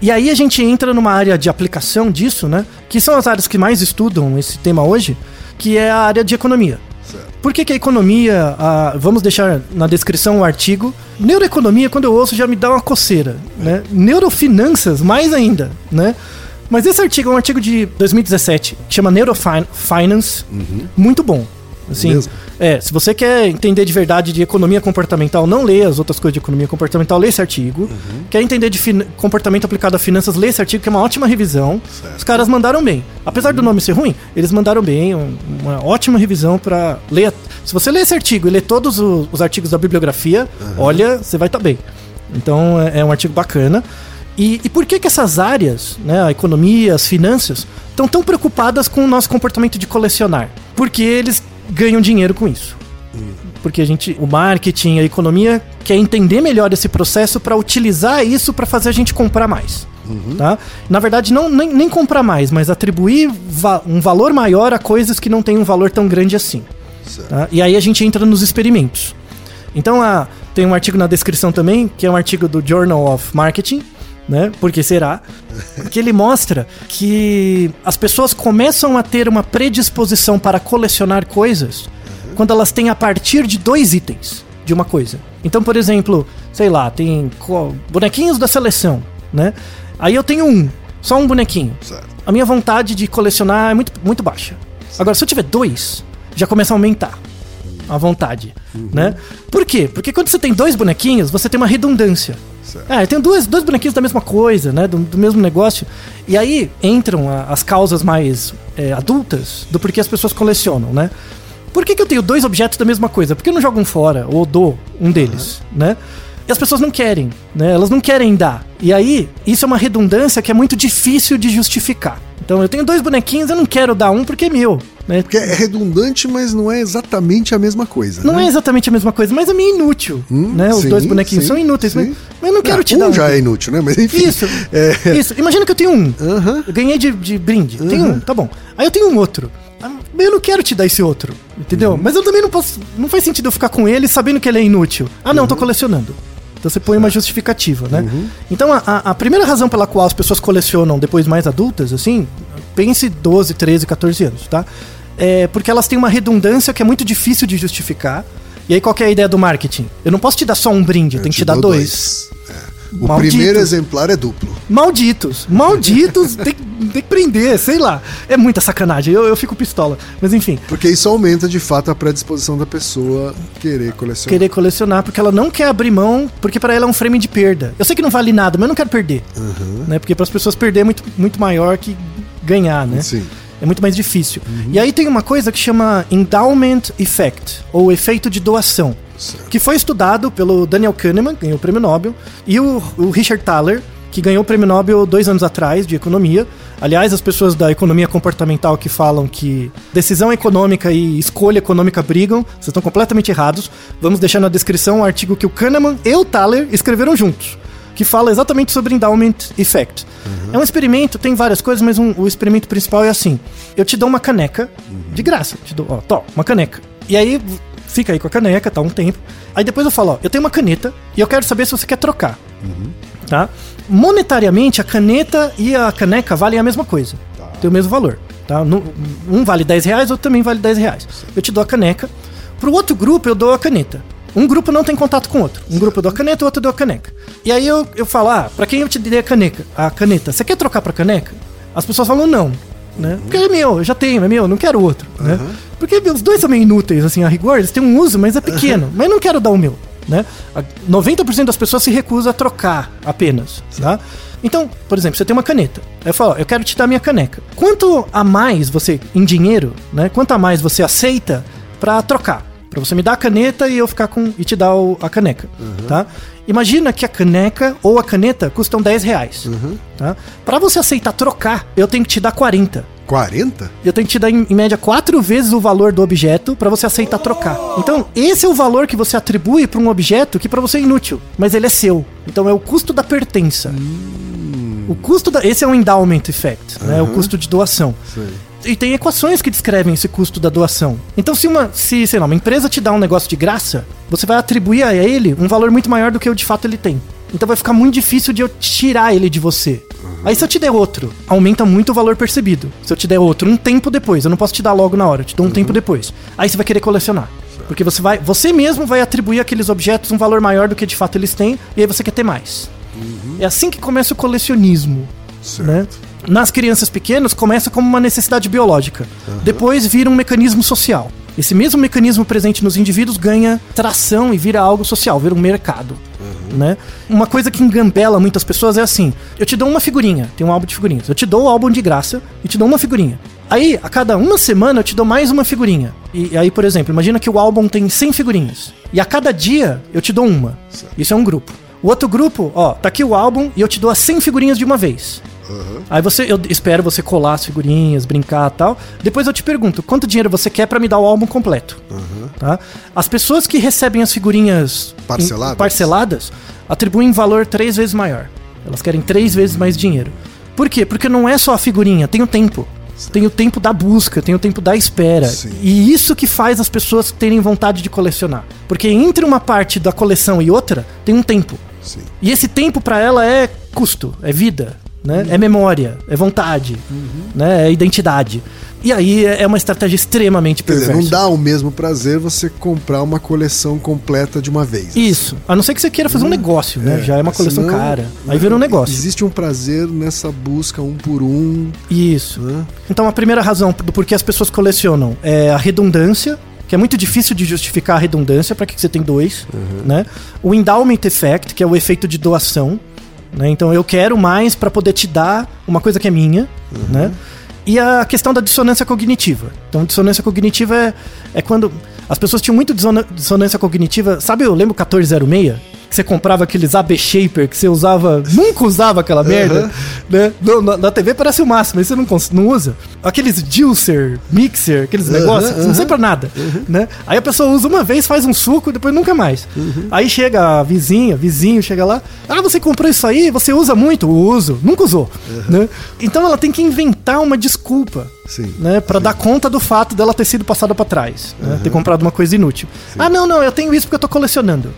E aí a gente entra numa área de aplicação disso, né? Que são as áreas que mais estudam esse tema hoje, que é a área de economia. Por que, que a economia. a- vamos deixar na descrição o artigo. Neuroeconomia, quando eu ouço, já me dá uma coceira. Né? Neurofinanças, mais ainda. Né? Mas esse artigo é um artigo de 2017, que chama Neurofinance. Muito bom. Assim, Mesmo? É, se você quer entender de verdade de economia comportamental, não lê as outras coisas de economia comportamental, lê esse artigo. Quer entender de comportamento aplicado a finanças, lê esse artigo, que é uma ótima revisão. Os caras mandaram bem. Apesar do nome ser ruim, eles mandaram bem, um- uma ótima revisão pra ler. Se você ler esse artigo e ler todos os, os artigos da bibliografia, olha, você vai estar bem. Então é, é um artigo bacana. E, e por que que essas áreas, né, a economia, as finanças, estão tão preocupadas com o nosso comportamento de colecionar? Porque eles ganham dinheiro com isso. Porque a gente, o marketing, a economia quer entender melhor esse processo para utilizar isso para fazer a gente comprar mais. Tá? Na verdade, não nem, nem comprar mais, mas atribuir va- um valor maior a coisas que não têm um valor tão grande assim. tá? E aí a gente entra nos experimentos. Então a- tem um artigo na descrição também, que é um artigo do Journal of Marketing, né? Porque será? Que ele mostra que as pessoas começam a ter uma predisposição para colecionar coisas quando elas têm a partir de dois itens de uma coisa. Então, por exemplo, sei lá, tem bonequinhos da seleção, né? Aí eu tenho um, só um bonequinho. Certo. A minha vontade de colecionar é muito, muito baixa. Agora, se eu tiver dois, já começa a aumentar a vontade, né? Por quê? Porque quando você tem dois bonequinhos, você tem uma redundância. Certo. É, eu tenho duas, dois bonequinhos da mesma coisa, né? Do, do mesmo negócio. E aí entram a- as causas mais é, adultas do porquê as pessoas colecionam, né? Por que, que eu tenho dois objetos da mesma coisa? Por que eu não jogo um fora ou dou um deles, né? E as pessoas não querem, né? Elas não querem dar. E aí, isso é uma redundância que é muito difícil de justificar. Então, eu tenho dois bonequinhos, eu não quero dar um porque é meu, né? Porque é redundante, mas não é exatamente a mesma coisa. Não né? é exatamente a mesma coisa, mas é meio inútil, Hum, né? Os sim, dois bonequinhos sim, são inúteis, sim. mas, mas eu não quero Ah, te um dar um. já é inútil, né? Mas enfim. Isso, É, isso. Imagina que eu tenho um. Aham. Eu ganhei de, de brinde. Tem um, tá bom. Aí eu tenho um outro. Ah, Eu não quero te dar esse outro, entendeu? Uhum. Mas eu também não posso. Não faz sentido eu ficar com ele sabendo que ele é inútil. Ah, não, tô Uhum. colecionando. Então você põe uma justificativa, né? Então a, a- primeira razão pela qual as pessoas colecionam depois mais adultas, assim, pense 12, 13, 14 anos, tá? É porque elas têm uma redundância que é muito difícil de justificar. E aí qual que é a ideia do marketing? Eu não posso te dar só um brinde, eu tenho que te dar dou dois. O Malditos. primeiro exemplar é duplo. Malditos, malditos, tem, tem que prender, sei lá. É muita sacanagem, eu, eu fico pistola. Mas enfim, Porque isso aumenta de fato a predisposição da pessoa querer colecionar. querer colecionar porque ela não quer abrir mão, porque pra ela é um frame de perda. Eu sei que não vale nada, mas eu não quero perder. Né? Porque para as pessoas perder é muito, muito maior que ganhar, né? Sim. É muito mais difícil. E aí tem uma coisa que chama Endowment Effect, ou efeito de doação. Certo. Que foi estudado pelo Daniel Kahneman, que ganhou o prêmio Nobel, e o, o Richard Thaler, que ganhou o prêmio Nobel dois anos atrás de economia. Aliás, as pessoas da economia comportamental que falam que decisão econômica e escolha econômica brigam, vocês estão completamente errados. Vamos deixar na descrição o artigo que o Kahneman e o Thaler escreveram juntos que fala exatamente sobre endowment effect. É um experimento, tem várias coisas, mas um- o experimento principal é assim: eu te dou uma caneca de graça, te dou, ó, tó, uma caneca. E aí fica aí com a caneca, tá um tempo. Aí depois eu falo, ó, eu tenho uma caneta e eu quero saber se você quer trocar. Tá? Monetariamente, a caneta e a caneca valem a mesma coisa. Tem o mesmo valor. Tá? Um vale 10 reais, outro também vale 10 reais. Eu te dou a caneca. Pro outro grupo, eu dou a caneta. Um grupo não tem contato com o outro. Um grupo eu dou a caneta, o outro eu dou a caneca. E aí eu, eu falo, ah, pra quem eu te dei a caneca? A caneta, você quer trocar pra caneca? As pessoas falam não. Né? Porque é meu, eu já tenho, é meu, não quero outro. Né? Porque os dois são meio inúteis, assim, a rigor, eles têm um uso, mas é pequeno. Mas eu não quero dar o meu. Né? A- 90% das pessoas se recusam a trocar apenas. Tá? Então, por exemplo, você tem uma caneta. Aí eu falo, ó, eu quero te dar minha caneca. Quanto a mais você, em dinheiro, né? Quanto a mais você aceita pra trocar? Pra você me dar a caneta e eu ficar com. e te dar o- a caneca. Tá? Imagina que a caneca ou a caneta custam 10 reais. Tá? Pra você aceitar trocar, eu tenho que te dar 40. 40? Eu tenho que te dar em, em média quatro vezes o valor do objeto pra você aceitar trocar. Então, esse é o valor que você atribui pra um objeto que pra você é inútil, mas ele é seu. Então é o custo da pertença. O custo da. Esse é um endowment effect, né? O custo de doação. E tem equações que descrevem esse custo da doação. Então, se uma, se, sei lá, uma empresa te dá um negócio de graça, você vai atribuir a ele um valor muito maior do que o de fato ele tem. Então vai ficar muito difícil de eu tirar ele de você. Aí se eu te der outro, aumenta muito o valor percebido. Se eu te der outro um tempo depois, eu não posso te dar logo na hora, eu te dou um tempo depois. Aí você vai querer colecionar. Porque você vai, você mesmo vai atribuir àqueles objetos um valor maior do que de fato eles têm, e aí você quer ter mais. É assim que começa o colecionismo né? Nas crianças pequenas começa como uma necessidade biológica. Depois vira um mecanismo social. Esse mesmo mecanismo presente nos indivíduos ganha tração e vira algo social, vira um mercado. Né? Uma coisa que engambela muitas pessoas é assim: eu te dou uma figurinha, tem um álbum de figurinhas. Eu te dou o álbum de graça e te dou uma figurinha. Aí, a cada uma semana, eu te dou mais uma figurinha. E aí, por exemplo, imagina que o álbum tem 100 figurinhas. E a cada dia, eu te dou uma. Isso é um grupo. O outro grupo, ó, tá aqui o álbum e eu te dou as 100 figurinhas de uma vez. Aí você, eu espero você colar as figurinhas, brincar e tal. Depois eu te pergunto, quanto dinheiro você quer pra me dar o álbum completo? Tá? As pessoas que recebem as figurinhas em- Parceladas? parceladas atribuem valor três vezes maior. Elas querem três vezes mais dinheiro. Por quê? Porque não é só a figurinha, tem o tempo. Tem o tempo da busca, tem o tempo da espera. Sim. E isso que faz as pessoas terem vontade de colecionar. Porque entre uma parte da coleção e outra, tem um tempo. Sim. E esse tempo pra ela é custo, é vida, né? É memória, é vontade, né? É identidade. E aí é é uma estratégia extremamente Quer dizer, perversa. não dá o mesmo prazer você comprar uma coleção completa de uma vez. Isso. A não ser que você queira fazer um negócio, né? Já é uma coleção senão, cara. Aí vira um negócio. Existe um prazer nessa busca um por um. Isso. Né? Então a primeira razão do porquê as pessoas colecionam é a redundância, que é muito difícil de justificar a redundância, para que que você tem dois, né? O endowment effect, que é o efeito de doação, né? Então eu quero mais para poder te dar uma coisa que é minha, né? E a questão da dissonância cognitiva. Então, dissonância cognitiva é, é quando as pessoas tinham muito dissonância cognitiva. Sabe, eu lembro o 1406? Que você comprava aqueles AB Shaper que você usava. Nunca usava aquela merda. Né? No- na, na TV parece o máximo, mas você não, não usa. Aqueles juicer, mixer, aqueles negócios, que você não serve pra nada. Né? Aí a pessoa usa uma vez, faz um suco, depois nunca mais. Aí chega a vizinha, vizinho, chega lá. Ah, você comprou isso aí? Você usa muito? Uso. Nunca usou. Né? Então ela tem que inventar uma desculpa Sim. né, para dar conta do fato dela ter sido passada pra trás, né, ter comprado uma coisa inútil. Ah, não, não, eu tenho isso porque eu tô colecionando.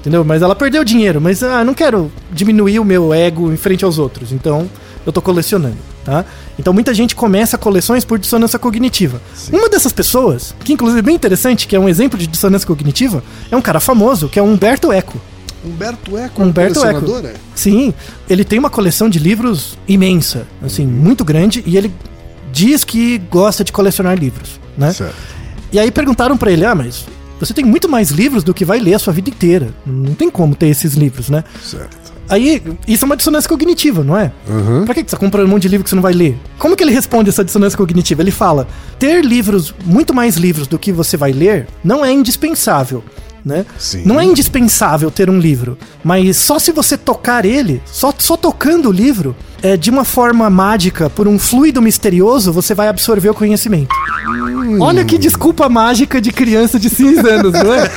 Entendeu? Mas ela perdeu dinheiro, mas ah, não quero diminuir o meu ego em frente aos outros, então eu tô colecionando, tá? Então muita gente começa coleções por dissonância cognitiva. Uma dessas pessoas, que inclusive é bem interessante, que é um exemplo de dissonância cognitiva, é um cara famoso, que é o Humberto Eco. Humberto Eco, Humberto Eco. é? Sim, ele tem uma coleção de livros imensa, assim, muito grande, e ele diz que gosta de colecionar livros, né? Certo. E aí perguntaram pra ele: "Ah, mas você tem muito mais livros do que vai ler a sua vida inteira. Não tem como ter esses livros, né?" Certo. Aí, isso é uma dissonância cognitiva, não é? Pra que que você tá comprando um monte de livro que você não vai ler? Como que ele responde essa dissonância cognitiva? Ele fala: ter livros, muito mais livros do que você vai ler, não é indispensável. Né? Sim. Não é indispensável ter um livro, mas só se você tocar ele, só, só tocando o livro, é, de uma forma mágica, por um fluido misterioso, você vai absorver o conhecimento. Olha que desculpa mágica de criança de 6 anos, não é?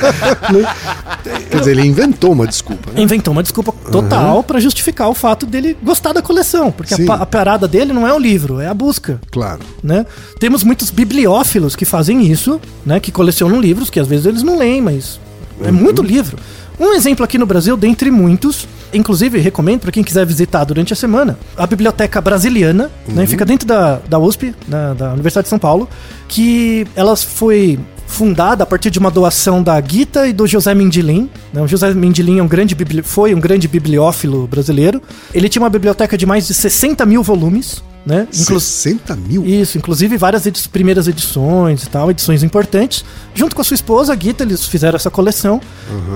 Quer dizer, ele inventou uma desculpa. Né? Inventou uma desculpa total pra justificar o fato dele gostar da coleção, porque a, a parada dele não é o livro, é a busca. Claro. Né? Temos muitos bibliófilos que fazem isso, né? Que colecionam livros, que às vezes eles não leem, mas é muito livro. Um exemplo aqui no Brasil, dentre muitos, inclusive recomendo para quem quiser visitar durante a semana, a Biblioteca Brasiliana, né? Fica dentro da, da USP, na- da Universidade de São Paulo, que ela foi fundada a partir de uma doação da Guita e do José Mendilim. Né? O José Mendilim é um grande bibli- foi um grande bibliófilo brasileiro. Ele tinha uma biblioteca de mais de 60 mil volumes, né? Inclu- 60 mil? isso, inclusive várias edi- primeiras edições e tal, edições importantes. Junto com a sua esposa, a Guita, eles fizeram essa coleção.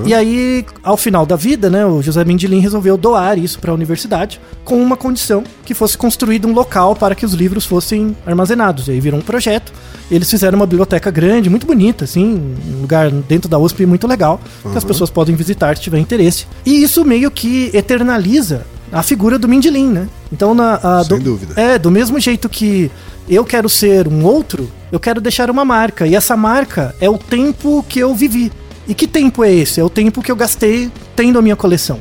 E aí, ao final da vida, né, o José Mendilim resolveu doar isso para a universidade com uma condição que fosse construído um local para que os livros fossem armazenados. E aí virou um projeto. Eles fizeram uma biblioteca grande, muito bonita, assim, um lugar dentro da USP muito legal, que as pessoas podem visitar se tiver interesse. E isso meio que eternaliza a figura do Mindilin, né? Então, na, a- Sem do- dúvida. É, do mesmo jeito que eu quero ser um outro, eu quero deixar uma marca. E essa marca é o tempo que eu vivi. E que tempo é esse? É o tempo que eu gastei tendo a minha coleção.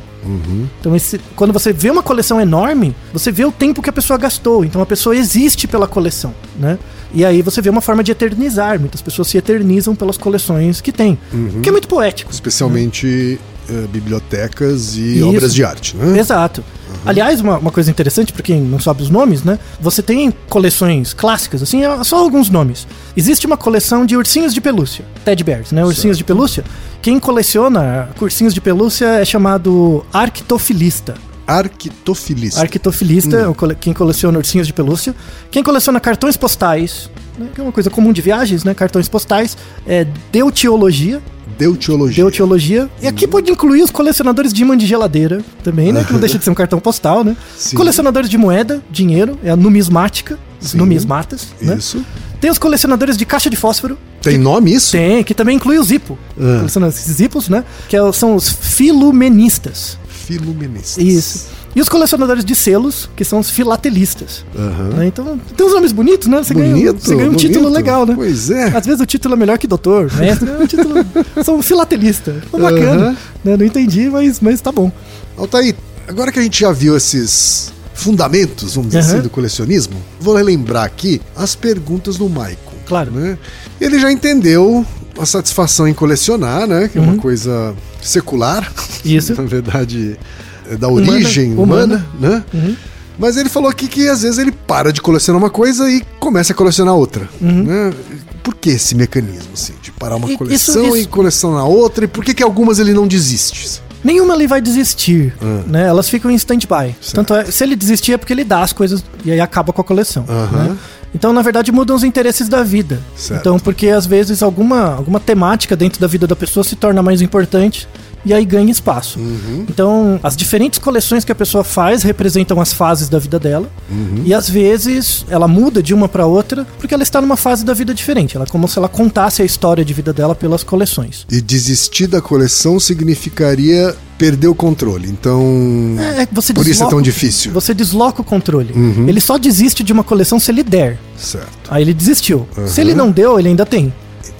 Então, esse- quando você vê uma coleção enorme, você vê o tempo que a pessoa gastou. Então, a pessoa existe pela coleção, né? E aí você vê uma forma de eternizar. Muitas pessoas se eternizam pelas coleções que tem. Que é muito poético. Especialmente eh, bibliotecas e Isso. obras de arte, né? Exato. Aliás, uma, uma coisa interessante, pra quem não sabe os nomes, né? Você tem coleções clássicas, assim, é só alguns nomes. Existe uma coleção de ursinhos de pelúcia, Teddy Bears, né? Ursinhos de pelúcia. Quem coleciona ursinhos de pelúcia é chamado arquitofilista. Arquitofilista. Arquitofilista cole- quem coleciona ursinhos de pelúcia. Quem coleciona cartões postais, né? que é uma coisa comum de viagens, né? Cartões postais. É deuteologia. Deuteologia. Deuteologia. E aqui pode incluir os colecionadores de imã de geladeira também, né? Que não deixa de ser um cartão postal, né? Sim. Colecionadores de moeda, dinheiro, é a numismática, os Sim. numismatas, né? Isso. Tem os colecionadores de caixa de fósforo. Tem nome isso? Tem, que também inclui o Zipo. Ah. Colecionadores esses Zipos, né? Que é são os filumenistas. Filuministas. Isso. E os colecionadores de selos, que são os filatelistas. Aham. né? Então, tem uns nomes bonitos, né? Você ganha, Bonito, você ganha um título legal, né? Pois é. Às vezes o título é melhor que doutor, mestre. É um título... São filatelista. É bacana. Aham. né? Não entendi, mas, mas tá bom. Altair, agora que a gente já viu esses fundamentos, vamos dizer Aham. assim, do colecionismo, vou relembrar aqui as perguntas do Maicon. Claro. Né? Ele já entendeu a satisfação em colecionar, né? Que é uma coisa secular. Uhum. Isso. Na verdade, da Humana, origem humana, humana. né? Uhum. Mas ele falou aqui que às vezes ele para de colecionar uma coisa e começa a colecionar outra. Né? Por que esse mecanismo, assim, de parar uma Uhum. E- coleção isso- e isso- colecionar outra? E por que, que algumas ele não desiste? Nenhuma ali vai desistir, Ah. né? Elas ficam em stand-by. Tanto é, se ele desistir é porque ele dá as coisas e aí acaba com a coleção. Aham. né? Então, na verdade, mudam os interesses da vida. Certo. Então, porque às vezes alguma, alguma temática dentro da vida da pessoa se torna mais importante e aí ganha espaço. Uhum. Então, as diferentes coleções que a pessoa faz representam as fases da vida dela. Uhum. E às vezes ela muda de uma para outra porque ela está numa fase da vida diferente. Ela é como se ela contasse a história de vida dela pelas coleções. E desistir da coleção significaria perder o controle. Então. É, você Por isso é tão difícil. Você desloca o controle. Uhum. Ele só desiste de uma coleção se ele der. Certo, Aí ele desistiu. Uhum. Se ele não deu, ele ainda tem.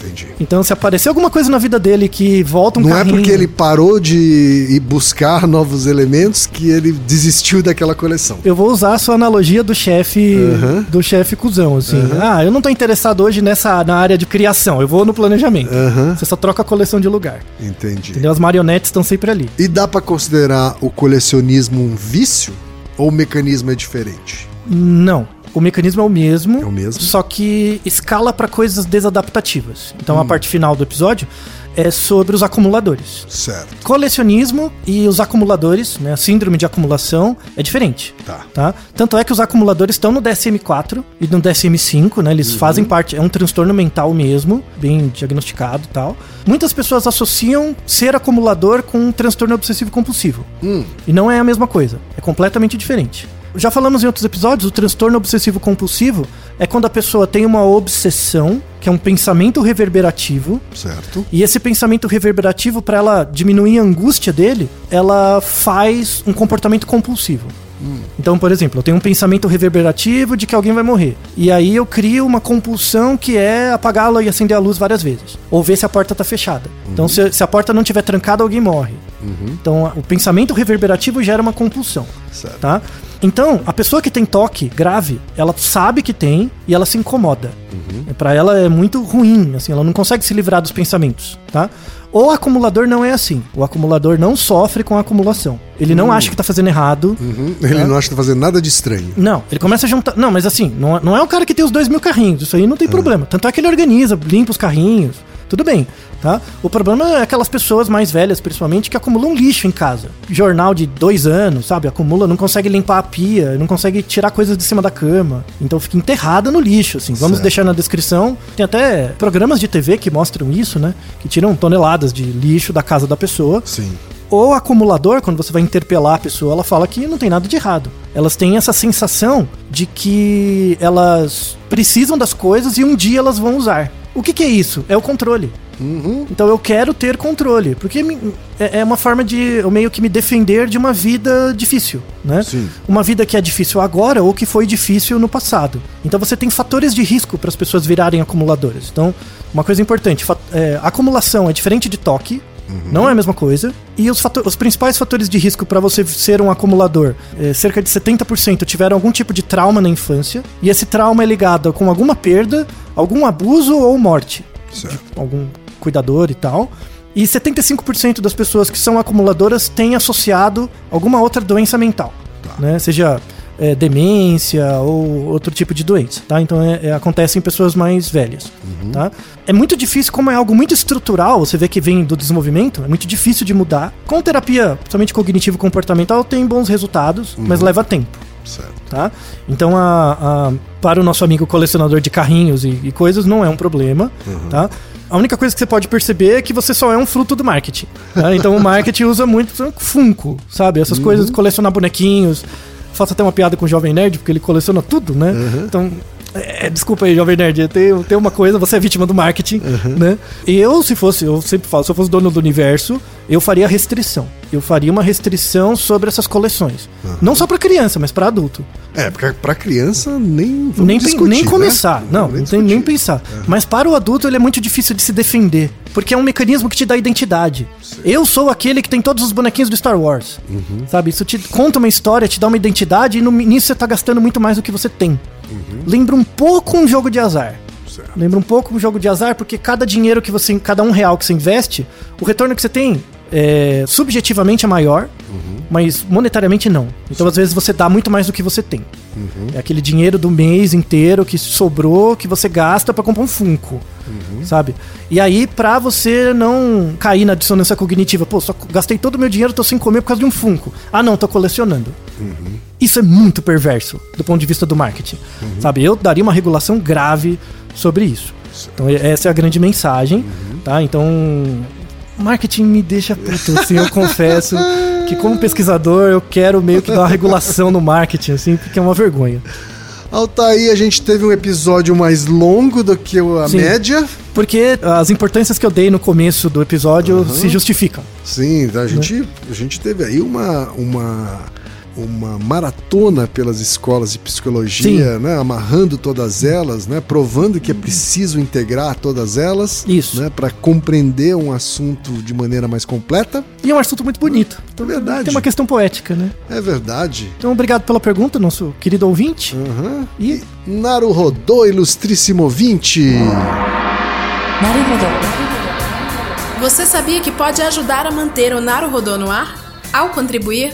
Entendi. Então, se aparecer alguma coisa na vida dele que volta um Não carrinho... é porque ele parou de ir buscar novos elementos que ele desistiu daquela coleção. Eu vou usar a sua analogia do chefe Uhum. do chefe cuzão, assim. Ah, eu não tô interessado hoje nessa na área de criação, eu vou no planejamento. Aham. Você só troca a coleção de lugar. Entendi. Entendeu? As marionetes estão sempre ali. E dá pra considerar o colecionismo um vício? Ou o mecanismo é diferente? Não. O mecanismo é o mesmo, É o mesmo? só que escala para coisas desadaptativas. Então Hum. a parte final do episódio é sobre os acumuladores. Certo. Colecionismo e os acumuladores, né, a síndrome de acumulação, é diferente. Tá. Tá? Tanto é que os acumuladores estão no DSM-4 e no DSM-5, né? Eles fazem parte, é um transtorno mental mesmo, bem diagnosticado e tal. Muitas pessoas associam ser acumulador com um transtorno obsessivo compulsivo. Hum, E não é a mesma coisa, é completamente diferente. Já falamos em outros episódios, o transtorno obsessivo compulsivo é quando a pessoa tem uma obsessão, que é um pensamento reverberativo, certo. e esse pensamento reverberativo, para ela diminuir a angústia dele, ela faz um comportamento compulsivo. Então, por exemplo, eu tenho um pensamento reverberativo de que alguém vai morrer. E aí eu crio uma compulsão que é apagá-la e acender a luz várias vezes. Ou ver se a porta tá fechada. Então, se, se a porta não tiver trancada, alguém morre. Então, a- o pensamento reverberativo gera uma compulsão. Certo. Tá? Então, a pessoa que tem toque grave, ela sabe que tem e ela se incomoda. Pra Para ela é muito ruim, assim, ela não consegue se livrar dos pensamentos, tá? O acumulador não é assim. O acumulador não sofre com a acumulação. Ele não acha que tá fazendo errado. Uhum. Ele não acha que tá fazendo nada de estranho. Não, ele começa a juntar. Não, mas assim, não, é- não é o cara que tem os dois mil carrinhos. Isso aí não tem problema. Tanto é que ele organiza, limpa os carrinhos. Tudo bem, tá? O problema é aquelas pessoas mais velhas, principalmente, que acumulam lixo em casa. Jornal de dois anos, sabe? Acumula, não consegue limpar a pia, não consegue tirar coisas de cima da cama. Então fica enterrada no lixo, assim. Vamos Certo. deixar na descrição. Tem até programas de TV que mostram isso, né? Que tiram toneladas de lixo da casa da pessoa. Sim. O acumulador, quando você vai interpelar a pessoa, ela fala que não tem nada de errado. Elas têm essa sensação de que elas precisam das coisas e um dia elas vão usar. O que, que é isso? É o controle. Então eu quero ter controle, porque é é uma forma de eu meio que me defender de uma vida difícil, né? Sim. Uma vida que é difícil agora ou que foi difícil no passado. Então você tem fatores de risco para as pessoas virarem acumuladoras. Então, uma coisa importante, é, acumulação é diferente de toque. Não é a mesma coisa. E os, fato- os principais fatores de risco para você ser um acumulador, é, cerca de 70% tiveram algum tipo de trauma na infância. E esse trauma é ligado com alguma perda, algum abuso ou morte Certo. algum cuidador e tal. E 75% das pessoas que são acumuladoras têm associado alguma outra doença mental, né? Seja é, demência ou outro tipo de doença, tá? Então é- é- acontece em pessoas mais velhas, tá? É muito difícil, como é algo muito estrutural, você vê que vem do desenvolvimento, é muito difícil de mudar. Com terapia, principalmente cognitivo-comportamental, tem bons resultados, mas leva tempo Certo. tá? Então, a, a- para o nosso amigo colecionador de carrinhos e, e coisas, não é um problema, tá? A única coisa que você pode perceber é que você só é um fruto do marketing. tá? Então, o marketing usa muito Funko, sabe? Essas coisas, colecionar bonequinhos. Faço até uma piada com o Jovem Nerd, porque ele coleciona tudo, né? Então, é, desculpa aí, Jovem Nerd, tem, tem uma coisa, você é vítima do marketing, né? Eu, se fosse, eu sempre falo, se eu fosse dono do universo, eu faria restrição. Eu faria uma restrição sobre essas coleções. Não só pra criança, mas pra adulto. É, pra, pra criança nem nem, discutir, nem né? começar. Não, não tem nem pensar. Mas para o adulto ele é muito difícil de se defender. Porque é um mecanismo que te dá identidade. Eu sou aquele que tem todos os bonequinhos do Star Wars. Uhum. Sabe? Isso te conta uma história, te dá uma identidade e no início você tá gastando muito mais do que você tem. Lembra um pouco um jogo de azar. Uhum. Certo. Lembra um pouco um jogo de azar, porque cada dinheiro que você. Cada um real que você investe, o retorno que você tem é, subjetivamente é maior, Uhum. mas monetariamente não. Então, às vezes, você dá muito mais do que você tem. Uhum. É aquele dinheiro do mês inteiro que sobrou, que você gasta pra comprar um Funko. Uhum. Sabe? E aí, pra você não cair na dissonância cognitiva, pô, só gastei todo o meu dinheiro, tô sem comer por causa de um Funko. Ah, não, tô colecionando. Uhum. Isso é muito perverso do ponto de vista do marketing. Sabe? Eu daria uma regulação grave sobre isso. Então, essa é a grande mensagem, tá? Então, marketing me deixa puto, assim, eu confesso que como pesquisador eu quero meio que dar uma regulação no marketing, assim, porque é uma vergonha. Altaí, a gente teve um episódio mais longo do que a Sim. média. Porque as importâncias que eu dei no começo do episódio se justificam. Sim, a gente, a gente teve aí uma, uma, uma maratona pelas escolas de psicologia, né, amarrando todas elas, né, provando que é preciso integrar todas elas, Isso. né, para compreender um assunto de maneira mais completa. E é um assunto muito bonito. É, é verdade. Tem uma questão poética, né? É verdade. Então, obrigado pela pergunta, nosso querido ouvinte. Uhum. E Naru Rodô, ilustríssimo ouvinte. Naru Rodô. Você sabia que pode ajudar a manter o Naru Rodô no ar? Ao contribuir,